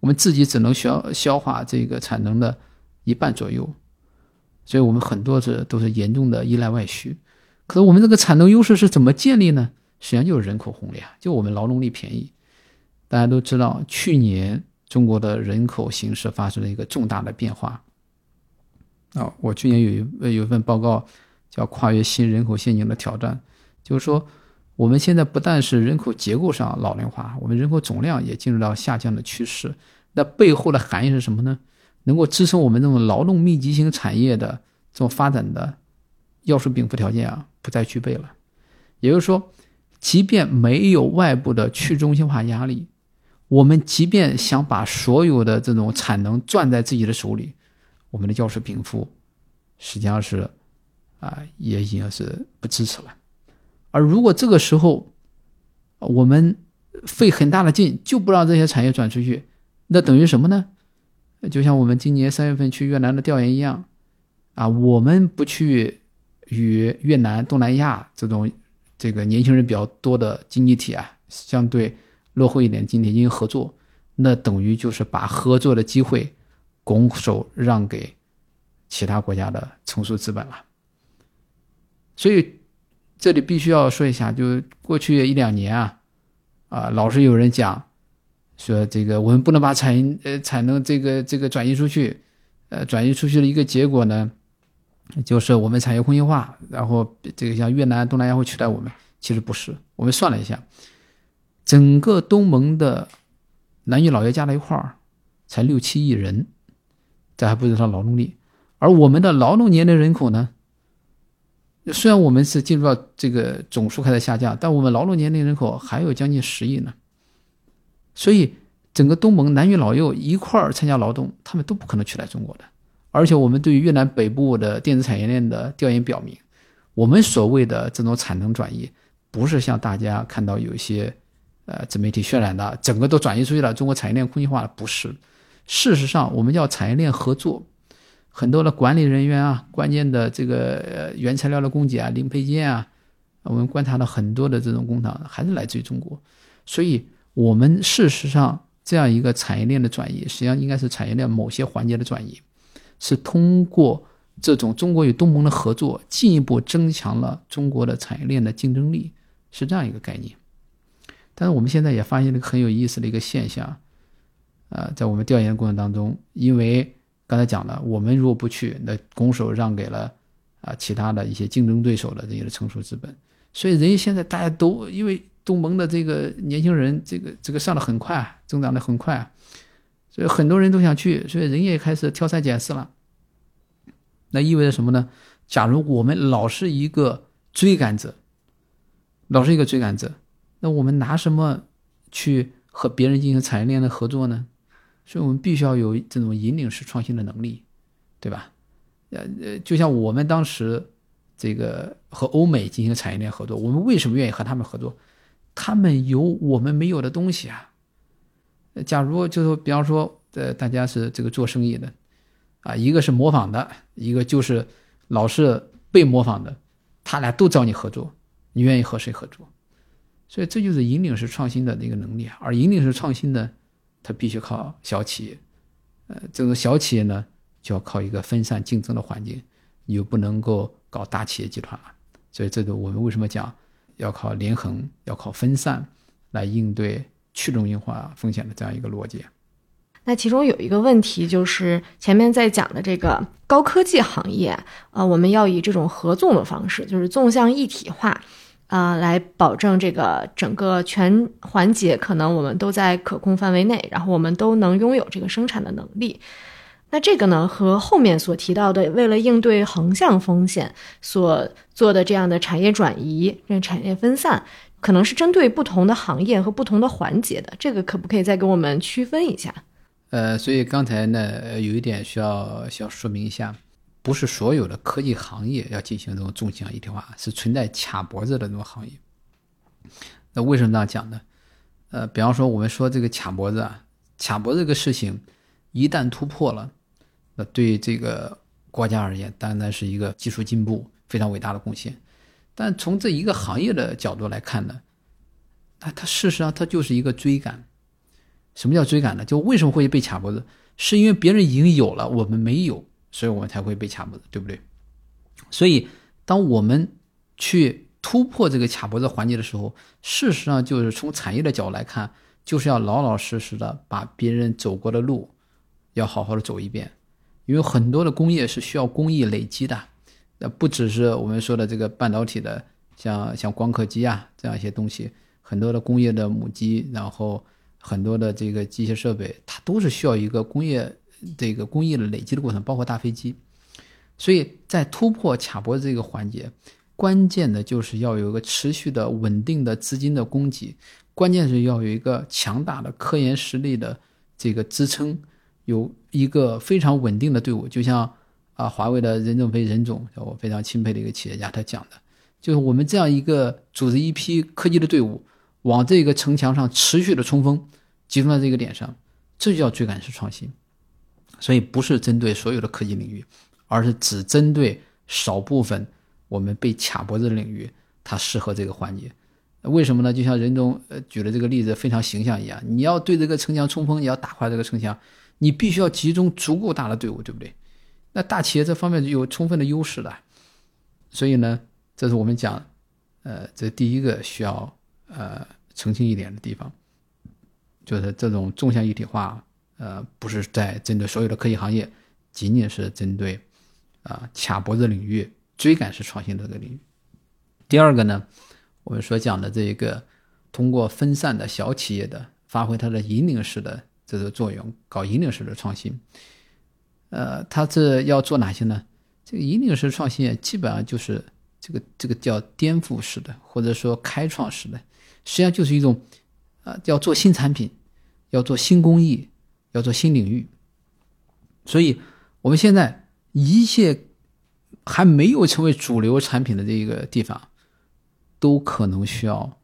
我们自己只能消消化这个产能的一半左右。所以我们很多是都是严重的依赖外需，可是我们这个产能优势是怎么建立呢？实际上就是人口红利啊，就我们劳动力便宜。大家都知道，去年中国的人口形势发生了一个重大的变化。啊，我去年有一有一份报告叫《跨越新人口陷阱的挑战》，就是说我们现在不但是人口结构上老龄化，我们人口总量也进入到下降的趋势。那背后的含义是什么呢？能够支撑我们这种劳动密集型产业的这种发展的要素禀赋条件啊，不再具备了。也就是说，即便没有外部的去中心化压力，我们即便想把所有的这种产能攥在自己的手里，我们的要素禀赋实际上是啊，也已经是不支持了。而如果这个时候我们费很大的劲就不让这些产业转出去，那等于什么呢？就像我们今年三月份去越南的调研一样，啊，我们不去与越南、东南亚这种这个年轻人比较多的经济体啊，相对落后一点经济体进行合作，那等于就是把合作的机会拱手让给其他国家的成熟资本了。所以这里必须要说一下，就过去一两年啊，啊，老是有人讲说这个我们不能把产呃产能这个这个转移出去，呃，转移出去的一个结果呢，就是我们产业空心化，然后这个像越南、东南亚会取代我们。其实不是，我们算了一下，整个东盟的男女老幼加在一块儿才六七亿人，这还不是说劳动力，而我们的劳动年龄人口呢？虽然我们是进入到这个总数开始下降，但我们劳动年龄人口还有将近十亿呢。所以，整个东盟男女老幼一块儿参加劳动，他们都不可能取代中国的。而且，我们对于越南北部的电子产业链的调研表明，我们所谓的这种产能转移，不是像大家看到有一些呃自媒体渲染的，整个都转移出去了，中国产业链空心化了。不是，事实上，我们叫产业链合作。很多的管理人员啊，关键的这个原材料的供给啊，零配件啊，我们观察到很多的这种工厂还是来自于中国，所以我们事实上这样一个产业链的转移，实际上应该是产业链某些环节的转移，是通过这种中国与东盟的合作，进一步增强了中国的产业链的竞争力，是这样一个概念。但是我们现在也发现了一个很有意思的一个现象，呃，在我们调研过程当中，因为刚才讲了，我们如果不去，那拱手让给了啊其他的一些竞争对手的这些成熟资本，所以人家现在大家都因为东盟的这个年轻人，这个这个上的很快，增长的很快，所以很多人都想去，所以人也开始挑三拣四了。那意味着什么呢？假如我们老是一个追赶者，老是一个追赶者，那我们拿什么去和别人进行产业链的合作呢？所以我们必须要有这种引领式创新的能力，对吧？呃呃，就像我们当时这个和欧美进行产业链合作，我们为什么愿意和他们合作？他们有我们没有的东西啊。假如就是说，比方说，呃，大家是这个做生意的，啊，一个是模仿的，一个就是老是被模仿的，他俩都找你合作，你愿意和谁合作？所以这就是引领式创新的那个能力。而引领式创新呢？它必须靠小企业，呃，这种小企业呢，就要靠一个分散竞争的环境，你又不能够搞大企业集团了。所以，这个我们为什么讲要靠连横，要靠分散来应对去中心化风险的这样一个逻辑？那其中有一个问题就是前面在讲的这个高科技行业，呃，我们要以这种合纵的方式，就是纵向一体化。啊，来保证这个整个全环节可能我们都在可控范围内，然后我们都能拥有这个生产的能力。那这个呢，和后面所提到的为了应对横向风险所做的这样的产业转移、这产业分散，可能是针对不同的行业和不同的环节的。这个可不可以再给我们区分一下？呃，所以刚才呢，有一点需要需要说明一下。不是所有的科技行业要进行这种纵向一体化，是存在卡脖子的这种行业。那为什么这样讲呢？呃，比方说我们说这个卡脖子啊，卡脖子这个事情一旦突破了，那对这个国家而言，当然是一个技术进步非常伟大的贡献。但从这一个行业的角度来看呢，那它事实上它就是一个追赶。什么叫追赶呢？就为什么会被卡脖子？是因为别人已经有了，我们没有。所以我们才会被卡脖子，对不对？所以，当我们去突破这个卡脖子环节的时候，事实上就是从产业的角度来看，就是要老老实实的把别人走过的路，要好好的走一遍。因为很多的工业是需要工艺累积的，那不只是我们说的这个半导体的，像像光刻机啊这样一些东西，很多的工业的母机，然后很多的这个机械设备，它都是需要一个工业。这个工艺的累积的过程，包括大飞机，所以在突破卡脖子这个环节，关键的就是要有一个持续的稳定的资金的供给，关键是要有一个强大的科研实力的这个支撑，有一个非常稳定的队伍。就像啊，华为的任正非任总，我非常钦佩的一个企业家，他讲的，就是我们这样一个组织一批科技的队伍，往这个城墙上持续的冲锋，集中在这个点上，这就叫追赶式创新。所以不是针对所有的科技领域，而是只针对少部分我们被卡脖子的领域，它适合这个环节。为什么呢？就像任总呃举的这个例子非常形象一样，你要对这个城墙冲锋，你要打垮这个城墙，你必须要集中足够大的队伍，对不对？那大企业这方面有充分的优势的，所以呢，这是我们讲，呃，这第一个需要呃澄清一点的地方，就是这种纵向一体化，呃，不是在针对所有的科技行业，仅仅是针对啊卡脖子领域、追赶式创新的这个领域。第二个呢，我们所讲的这一个通过分散的小企业的发挥它的引领式的这个作用，搞引领式的创新。呃，它这要做哪些呢？这个引领式创新基本上就是这个这个叫颠覆式的，或者说开创式的，实际上就是一种啊，要做新产品，要做新工艺，要做新领域。所以，我们现在一切还没有成为主流产品的这一个地方，都可能需要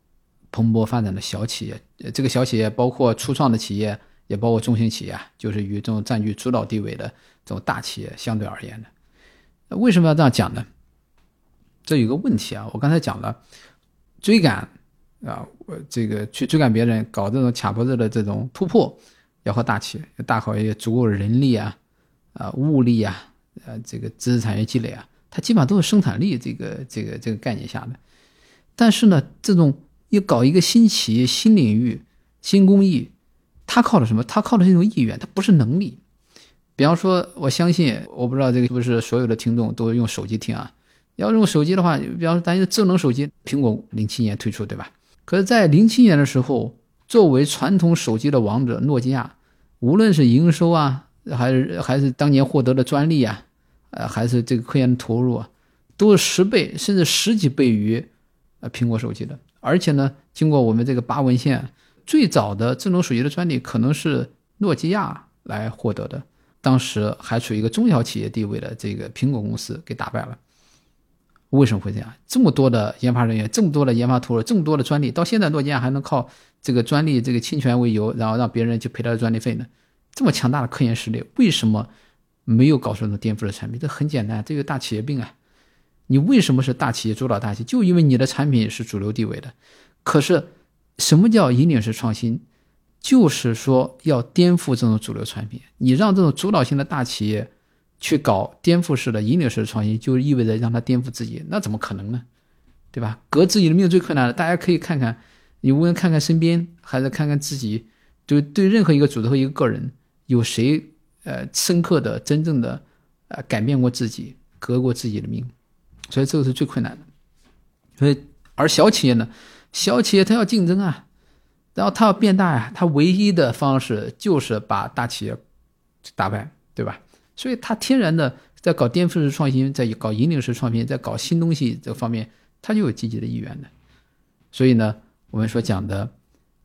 蓬勃发展的小企业。这个小企业包括初创的企业。也包括中型企业啊，就是与这种占据主导地位的这种大企业相对而言的。为什么要这样讲呢？这有个问题啊，我刚才讲了，追赶啊，我这个去追赶别人，搞这种卡脖子的这种突破，要和大企业、大企业足够的人力啊、啊物力啊、呃这个知识产业积累啊，它基本上都是生产力这个这个这个概念下的。但是呢，这种要搞一个新企业、新领域、新工艺。他靠的什么？他靠的是一种意愿，他不是能力。比方说，我相信，我不知道这个是不是所有的听众都用手机听啊？要用手机的话，比方说，咱用智能手机，苹果零七年推出，对吧？可是，在零七年的时候，作为传统手机的王者，诺基亚，无论是营收啊，还是还是当年获得的专利啊，呃，还是这个科研的投入啊，都是十倍甚至十几倍于呃苹果手机的。而且呢，经过我们这个扒文献。最早的智能手机的专利可能是诺基亚来获得的，当时还处于一个中小企业地位的这个苹果公司给打败了。为什么会这样？这么多的研发人员，这么多的研发投入，这么多的专利，到现在诺基亚还能靠这个专利这个侵权为由，然后让别人去赔他的专利费呢？这么强大的科研实力，为什么没有搞出那种颠覆的产品？这很简单，这个大企业病啊！你为什么是大企业主导大企业？就因为你的产品是主流地位的，可是。什么叫引领式创新？就是说要颠覆这种主流产品。你让这种主导性的大企业去搞颠覆式的引领式的创新，就意味着让他颠覆自己，那怎么可能呢？对吧？革自己的命最困难的。大家可以看看，你无论看看身边，还是看看自己，就对任何一个组织和一个个人，有谁呃深刻的、真正的呃改变过自己，革过自己的命？所以这个是最困难的。所以而小企业呢？小企业它要竞争啊，然后它要变大呀，它唯一的方式就是把大企业打败，对吧？所以它天然的在搞颠覆式创新，在搞引领式创新，在搞新东西这方面，它就有积极的意愿的。所以呢，我们所讲的，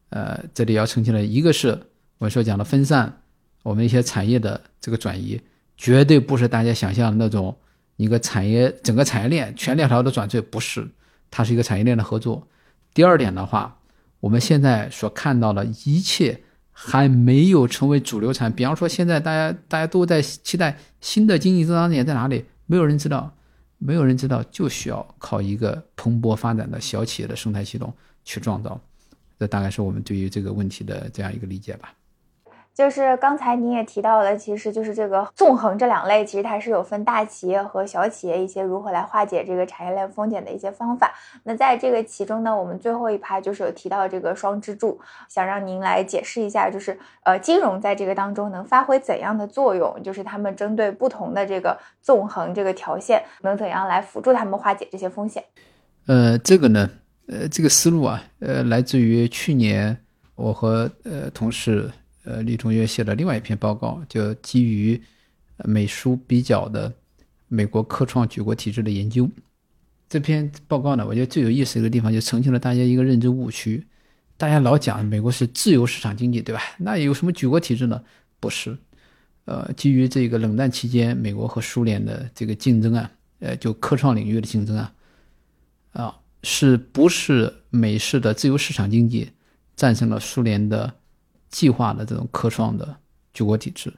呃，这里要澄清的一个是我们所讲的分散我们一些产业的这个转移，绝对不是大家想象的那种一个产业整个产业链全链条的转退，不是，它是一个产业链的合作。第二点的话，我们现在所看到的一切还没有成为主流产比方说，现在大家大家都在期待新的经济增长点在哪里，没有人知道，没有人知道，就需要靠一个蓬勃发展的小企业的生态系统去创造。这大概是我们对于这个问题的这样一个理解吧。就是刚才你也提到了，其实就是这个纵横这两类，其实它是有分大企业和小企业一些如何来化解这个产业链风险的一些方法。那在这个其中呢，我们最后一趴就是有提到这个双支柱，想让您来解释一下，就是呃金融在这个当中能发挥怎样的作用？就是他们针对不同的这个纵横这个条线，能怎样来辅助他们化解这些风险？呃，这个呢，呃，这个思路啊，呃，来自于去年我和呃同事。呃，李同学写了另外一篇报告，就基于美苏比较的美国科创举国体制的研究。这篇报告呢，我觉得最有意思一个地方，就澄清了大家一个认知误区。大家老讲美国是自由市场经济，对吧？那有什么举国体制呢？不是。呃，基于这个冷战期间美国和苏联的这个竞争啊，呃，就科创领域的竞争啊，啊，是不是美式的自由市场经济战胜了苏联的？计划的这种科创的举国体制，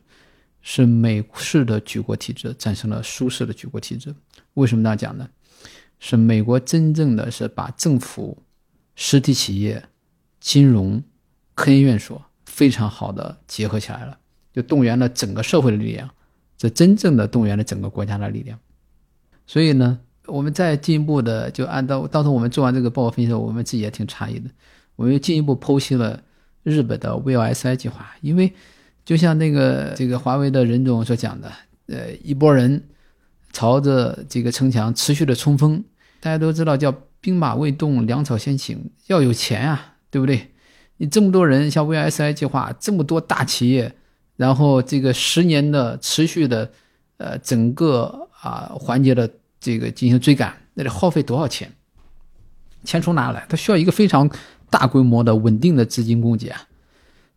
是美式的举国体制战胜了苏式的举国体制。为什么这样讲呢？是美国真正的是把政府、实体企业、金融、科研院所非常好的结合起来了。就动员了整个社会的力量，这真正的动员了整个国家的力量。所以呢，我们再进一步的就按照当时我们做完这个报告分析的时候，我们自己也挺诧异的，我们又进一步剖析了日本的 VOSI 计划，因为就像那个这个华为的任总所讲的，呃，一拨人朝着这个城墙持续的冲锋，大家都知道叫兵马未动，粮草先行，要有钱啊，对不对？你这么多人，像 VOSI 计划这么多大企业，然后这个十年的持续的，呃，整个啊环节的这个进行追赶，那得耗费多少钱？钱从哪来？它需要一个非常大规模的稳定的资金供给啊。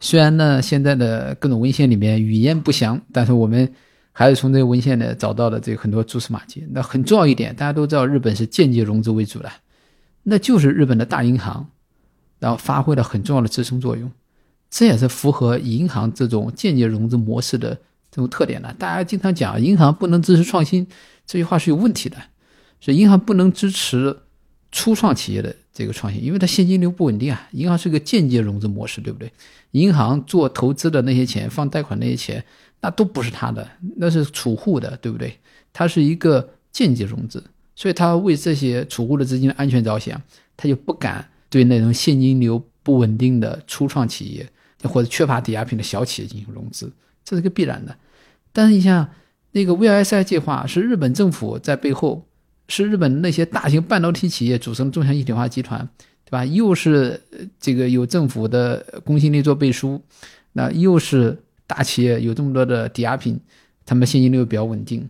虽然呢，现在的各种文献里面语言不详，但是我们还是从这个文献呢找到了这个很多蛛丝马迹。那很重要一点，大家都知道日本是间接融资为主的，那就是日本的大银行。然后发挥了很重要的支撑作用，这也是符合银行这种间接融资模式的这种特点的。大家经常讲银行不能支持创新，这句话是有问题的。所以银行不能支持初创企业的这个创新，因为它现金流不稳定啊。银行是个间接融资模式，对不对？银行做投资的那些钱、放贷款那些钱，那都不是他的，那是储户的，对不对？它是一个间接融资，所以他为这些储户的资金的安全着想，他就不敢。对那种现金流不稳定的初创企业或者缺乏抵押品的小企业进行融资，这是个必然的。但是你像那个 VLSI 计划，是日本政府在背后，是日本那些大型半导体企业组成的中强一体化集团，对吧？又是这个有政府的公信力做背书，那又是大企业有这么多的抵押品，他们现金流比较稳定，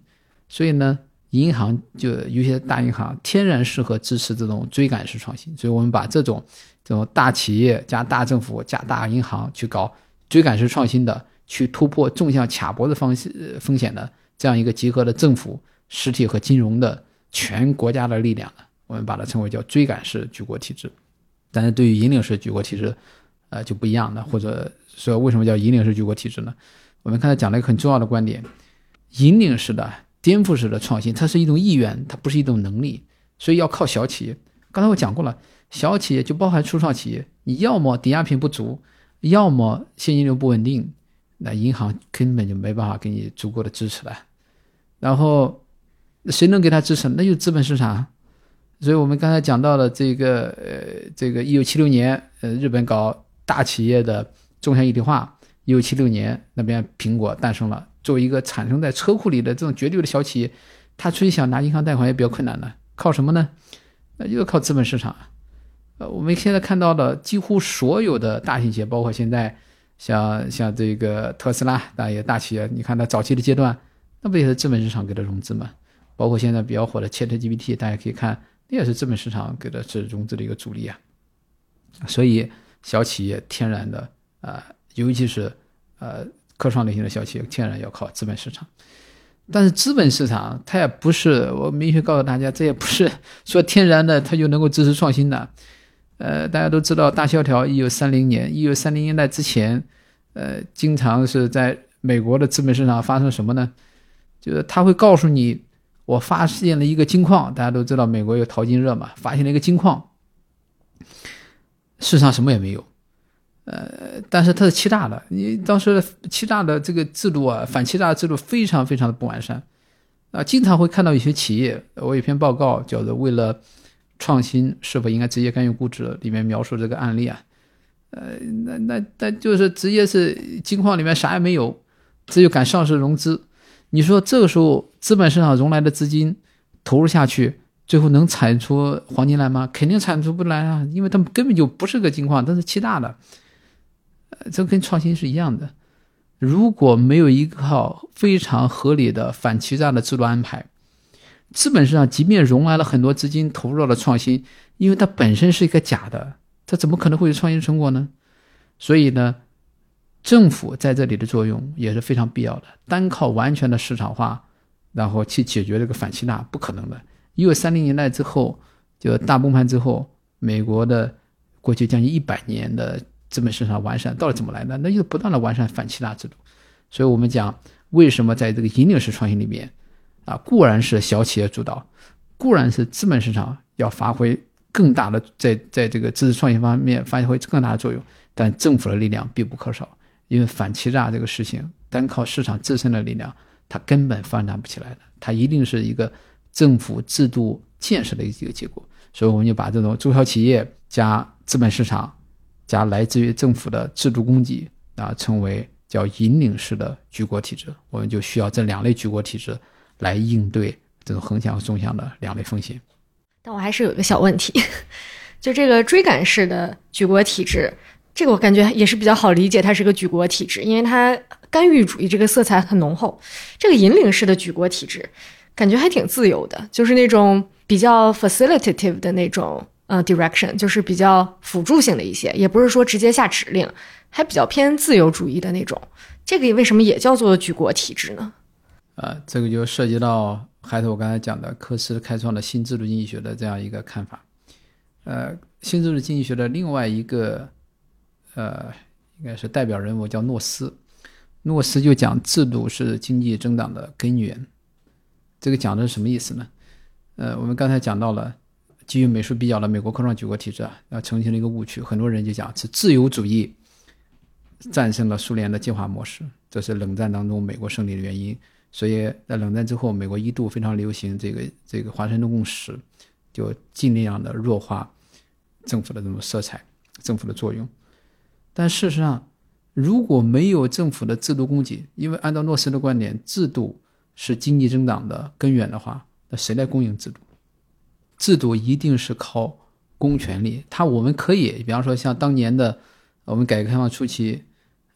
所以呢。银行就有些大银行天然适合支持这种追赶式创新，所以我们把这种这种大企业加大政府加大银行去搞追赶式创新的，去突破纵向卡脖子方风险的这样一个集合的政府、实体和金融的全国家的力量呢，我们把它称为叫追赶式举国体制。但是对于引领式举国体制，呃就不一样的，或者说为什么叫引领式举国体制呢？我们刚才讲了一个很重要的观点，引领式的。颠覆式的创新，它是一种意愿，它不是一种能力，所以要靠小企业。刚才我讲过了，小企业就包含初创企业，你要么抵押品不足，要么现金流不稳定，那银行根本就没办法给你足够的支持了。然后谁能给他支持？那就资本市场。所以我们刚才讲到了这个，呃，这个一九七六年，呃，日本搞大企业的纵向一体化，一九七六年那边苹果诞生了。作为一个产生在车库里的这种绝对的小企业，他出去想拿银行贷款也比较困难的，靠什么呢？那就是靠资本市场。呃，我们现在看到的几乎所有的大型企业，包括现在像像这个特斯拉，大也大企业，你看它早期的阶段，那不也是资本市场给的融资吗？包括现在比较火的 ChatGPT，大家可以看，那也是资本市场给的是融资的一个主力啊。所以小企业天然的啊，尤其是呃。科创类型的小企业天然要靠资本市场，但是资本市场它也不是我明确告诉大家，这也不是说天然的它就能够支持创新的。呃，大家都知道大萧条，一九三零年，一九三零年代之前，呃，经常是在美国的资本市场发生什么呢？就是他会告诉你，我发现了一个金矿，大家都知道美国有淘金热嘛，发现了一个金矿，世上什么也没有。呃，但是它是欺诈的，你当时欺诈的这个制度啊，反欺诈制度非常非常的不完善，啊，经常会看到一些企业，我有篇报告叫做《为了创新是否应该直接干预估值》，里面描述这个案例啊，呃，那那那就是直接是金矿里面啥也没有，只有敢上市融资，你说这个时候资本市场融来的资金投入下去，最后能产出黄金来吗？肯定产出不来啊，因为他们根本就不是个金矿，它是欺诈的。这跟创新是一样的，如果没有一套非常合理的反欺诈的制度安排，资本市场即便融来了很多资金投入了创新，因为它本身是一个假的，它怎么可能会有创新成果呢？所以呢，政府在这里的作用也是非常必要的。单靠完全的市场化，然后去解决这个反欺诈，不可能的。因为三零年代之后，就大崩盘之后，美国的过去将近一百年的。资本市场完善到底怎么来的？那就是不断的完善反欺诈制度。所以我们讲，为什么在这个引领式创新里面，啊，固然是小企业主导，固然是资本市场要发挥更大的在在这个知识创新方面发挥更大的作用，但政府的力量必不可少。因为反欺诈这个事情，单靠市场自身的力量，它根本发展不起来的。它一定是一个政府制度建设的一个结果。所以，我们就把这种中小企业加资本市场加来自于政府的制度供给啊，称为叫引领式的举国体制。我们就需要这两类举国体制来应对这种横向和纵向的两类风险。但我还是有个小问题，就这个追赶式的举国体制。这个我感觉也是比较好理解，它是个举国体制，因为它干预主义这个色彩很浓厚。这个引领式的举国体制，感觉还挺自由的，就是那种比较 facilitative 的那种呃 direction，就是比较辅助性的一些，也不是说直接下指令，还比较偏自由主义的那种。这个为什么也叫做举国体制呢？呃，这个就涉及到还是我刚才讲的科斯开创的新制度经济学的这样一个看法。呃，新制度经济学的另外一个。呃，应该是代表人物叫诺斯，诺斯就讲制度是经济增长的根源。这个讲的是什么意思呢？呃，我们刚才讲到了基于美术比较的美国科创举国体制啊，要澄清了一个误区，很多人就讲是自由主义战胜了苏联的计划模式，这是冷战当中美国胜利的原因。所以在冷战之后，美国一度非常流行这个这个华盛顿共识，就尽量的弱化政府的这种色彩，政府的作用。但事实上，如果没有政府的制度供给，因为按照诺斯的观点，制度是经济增长的根源的话，那谁来供应制度？制度一定是靠公权力。他我们可以，比方说像当年的我们改革开放初期，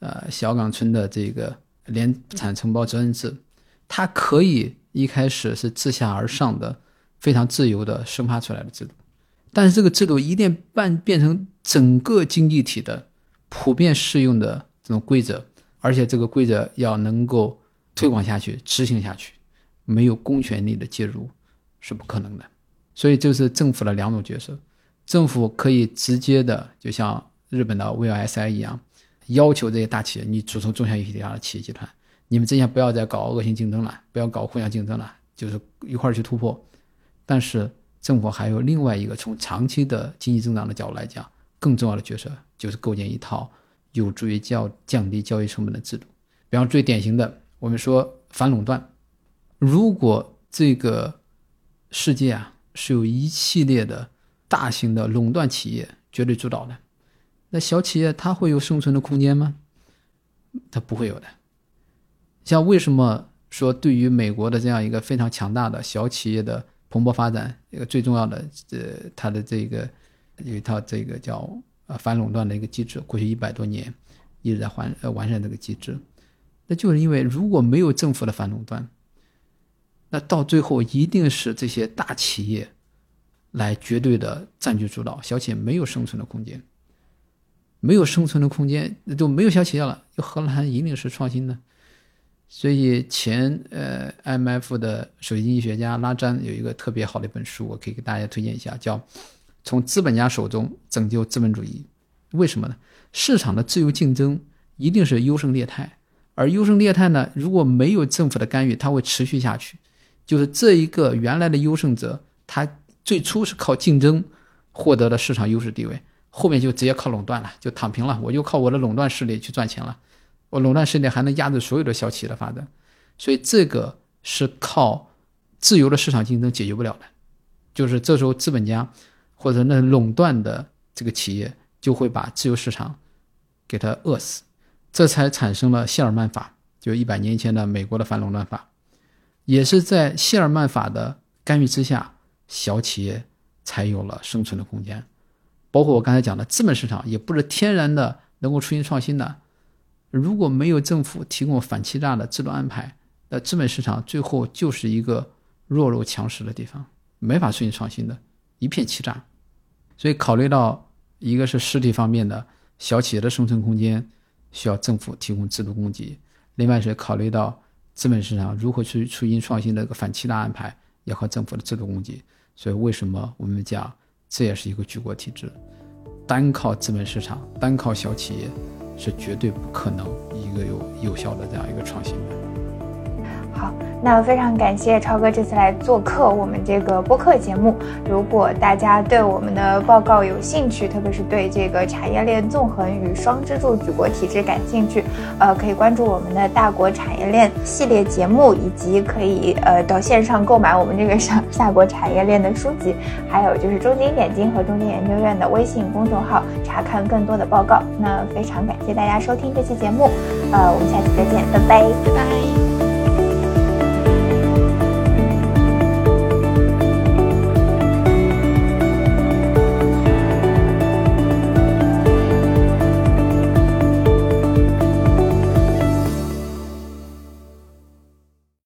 呃，小岗村的这个联产承包责任制，它可以一开始是自下而上的非常自由的生发出来的制度，但是这个制度一定办变成整个经济体的。普遍适用的这种规则，而且这个规则要能够推广下去、执行下去，没有公权力的介入是不可能的。所以，这是政府的两种角色：政府可以直接的，就像日本的 VLSI 一样，要求这些大企业，你组成中小一体化的企业集团，你们之间不要再搞恶性竞争了，不要搞互相竞争了，就是一块儿去突破。但是，政府还有另外一个从长期的经济增长的角度来讲。更重要的角色就是构建一套有助于降降低交易成本的制度。比方最典型的，我们说反垄断。如果这个世界啊是有一系列的大型的垄断企业绝对主导的，那小企业它会有生存的空间吗？它不会有的。像为什么说对于美国的这样一个非常强大的小企业的蓬勃发展，一个最重要的呃它的这个。有一套这个叫呃反垄断的一个机制，过去一百多年一直在完呃完善这个机制，那就是因为如果没有政府的反垄断，那到最后一定是这些大企业来绝对的占据主导，小企业没有生存的空间，没有生存的空间，那就没有小企业了，又何来引领式创新呢？所以前呃 M F 的首席经济学家拉詹有一个特别好的一本书，我可以给大家推荐一下，叫。从资本家手中拯救资本主义，为什么呢？市场的自由竞争一定是优胜劣汰，而优胜劣汰呢，如果没有政府的干预，它会持续下去。就是这一个原来的优胜者，他最初是靠竞争获得的市场优势地位，后面就直接靠垄断了，就躺平了。我就靠我的垄断势力去赚钱了，我垄断势力还能压制所有的小企业的发展，所以这个是靠自由的市场竞争解决不了的。就是这时候资本家。或者那垄断的这个企业就会把自由市场给它饿死，这才产生了谢尔曼法，就一百年前的美国的反垄断法，也是在谢尔曼法的干预之下，小企业才有了生存的空间。包括我刚才讲的资本市场，也不是天然的能够出现创新的。如果没有政府提供反欺诈的制度安排，那资本市场最后就是一个弱肉强食的地方，没法出现创新的，一片欺诈。所以，考虑到一个是实体方面的小企业的生存空间需要政府提供制度供给，另外是考虑到资本市场如何去促进创新的一个反欺诈安排，要靠政府的制度供给。所以，为什么我们讲这也是一个举国体制？单靠资本市场，单靠小企业是绝对不可能一个有有效的这样一个创新的。好。那非常感谢超哥这次来做客我们这个播客节目。如果大家对我们的报告有兴趣，特别是对这个产业链纵横与双支柱举国体制感兴趣，呃，可以关注我们的大国产业链系列节目，以及可以呃到线上购买我们这个下下国产业链的书籍，还有就是中金点金和中金研究院的微信公众号查看更多的报告。那非常感谢大家收听这期节目，呃，我们下期再见，拜拜拜拜。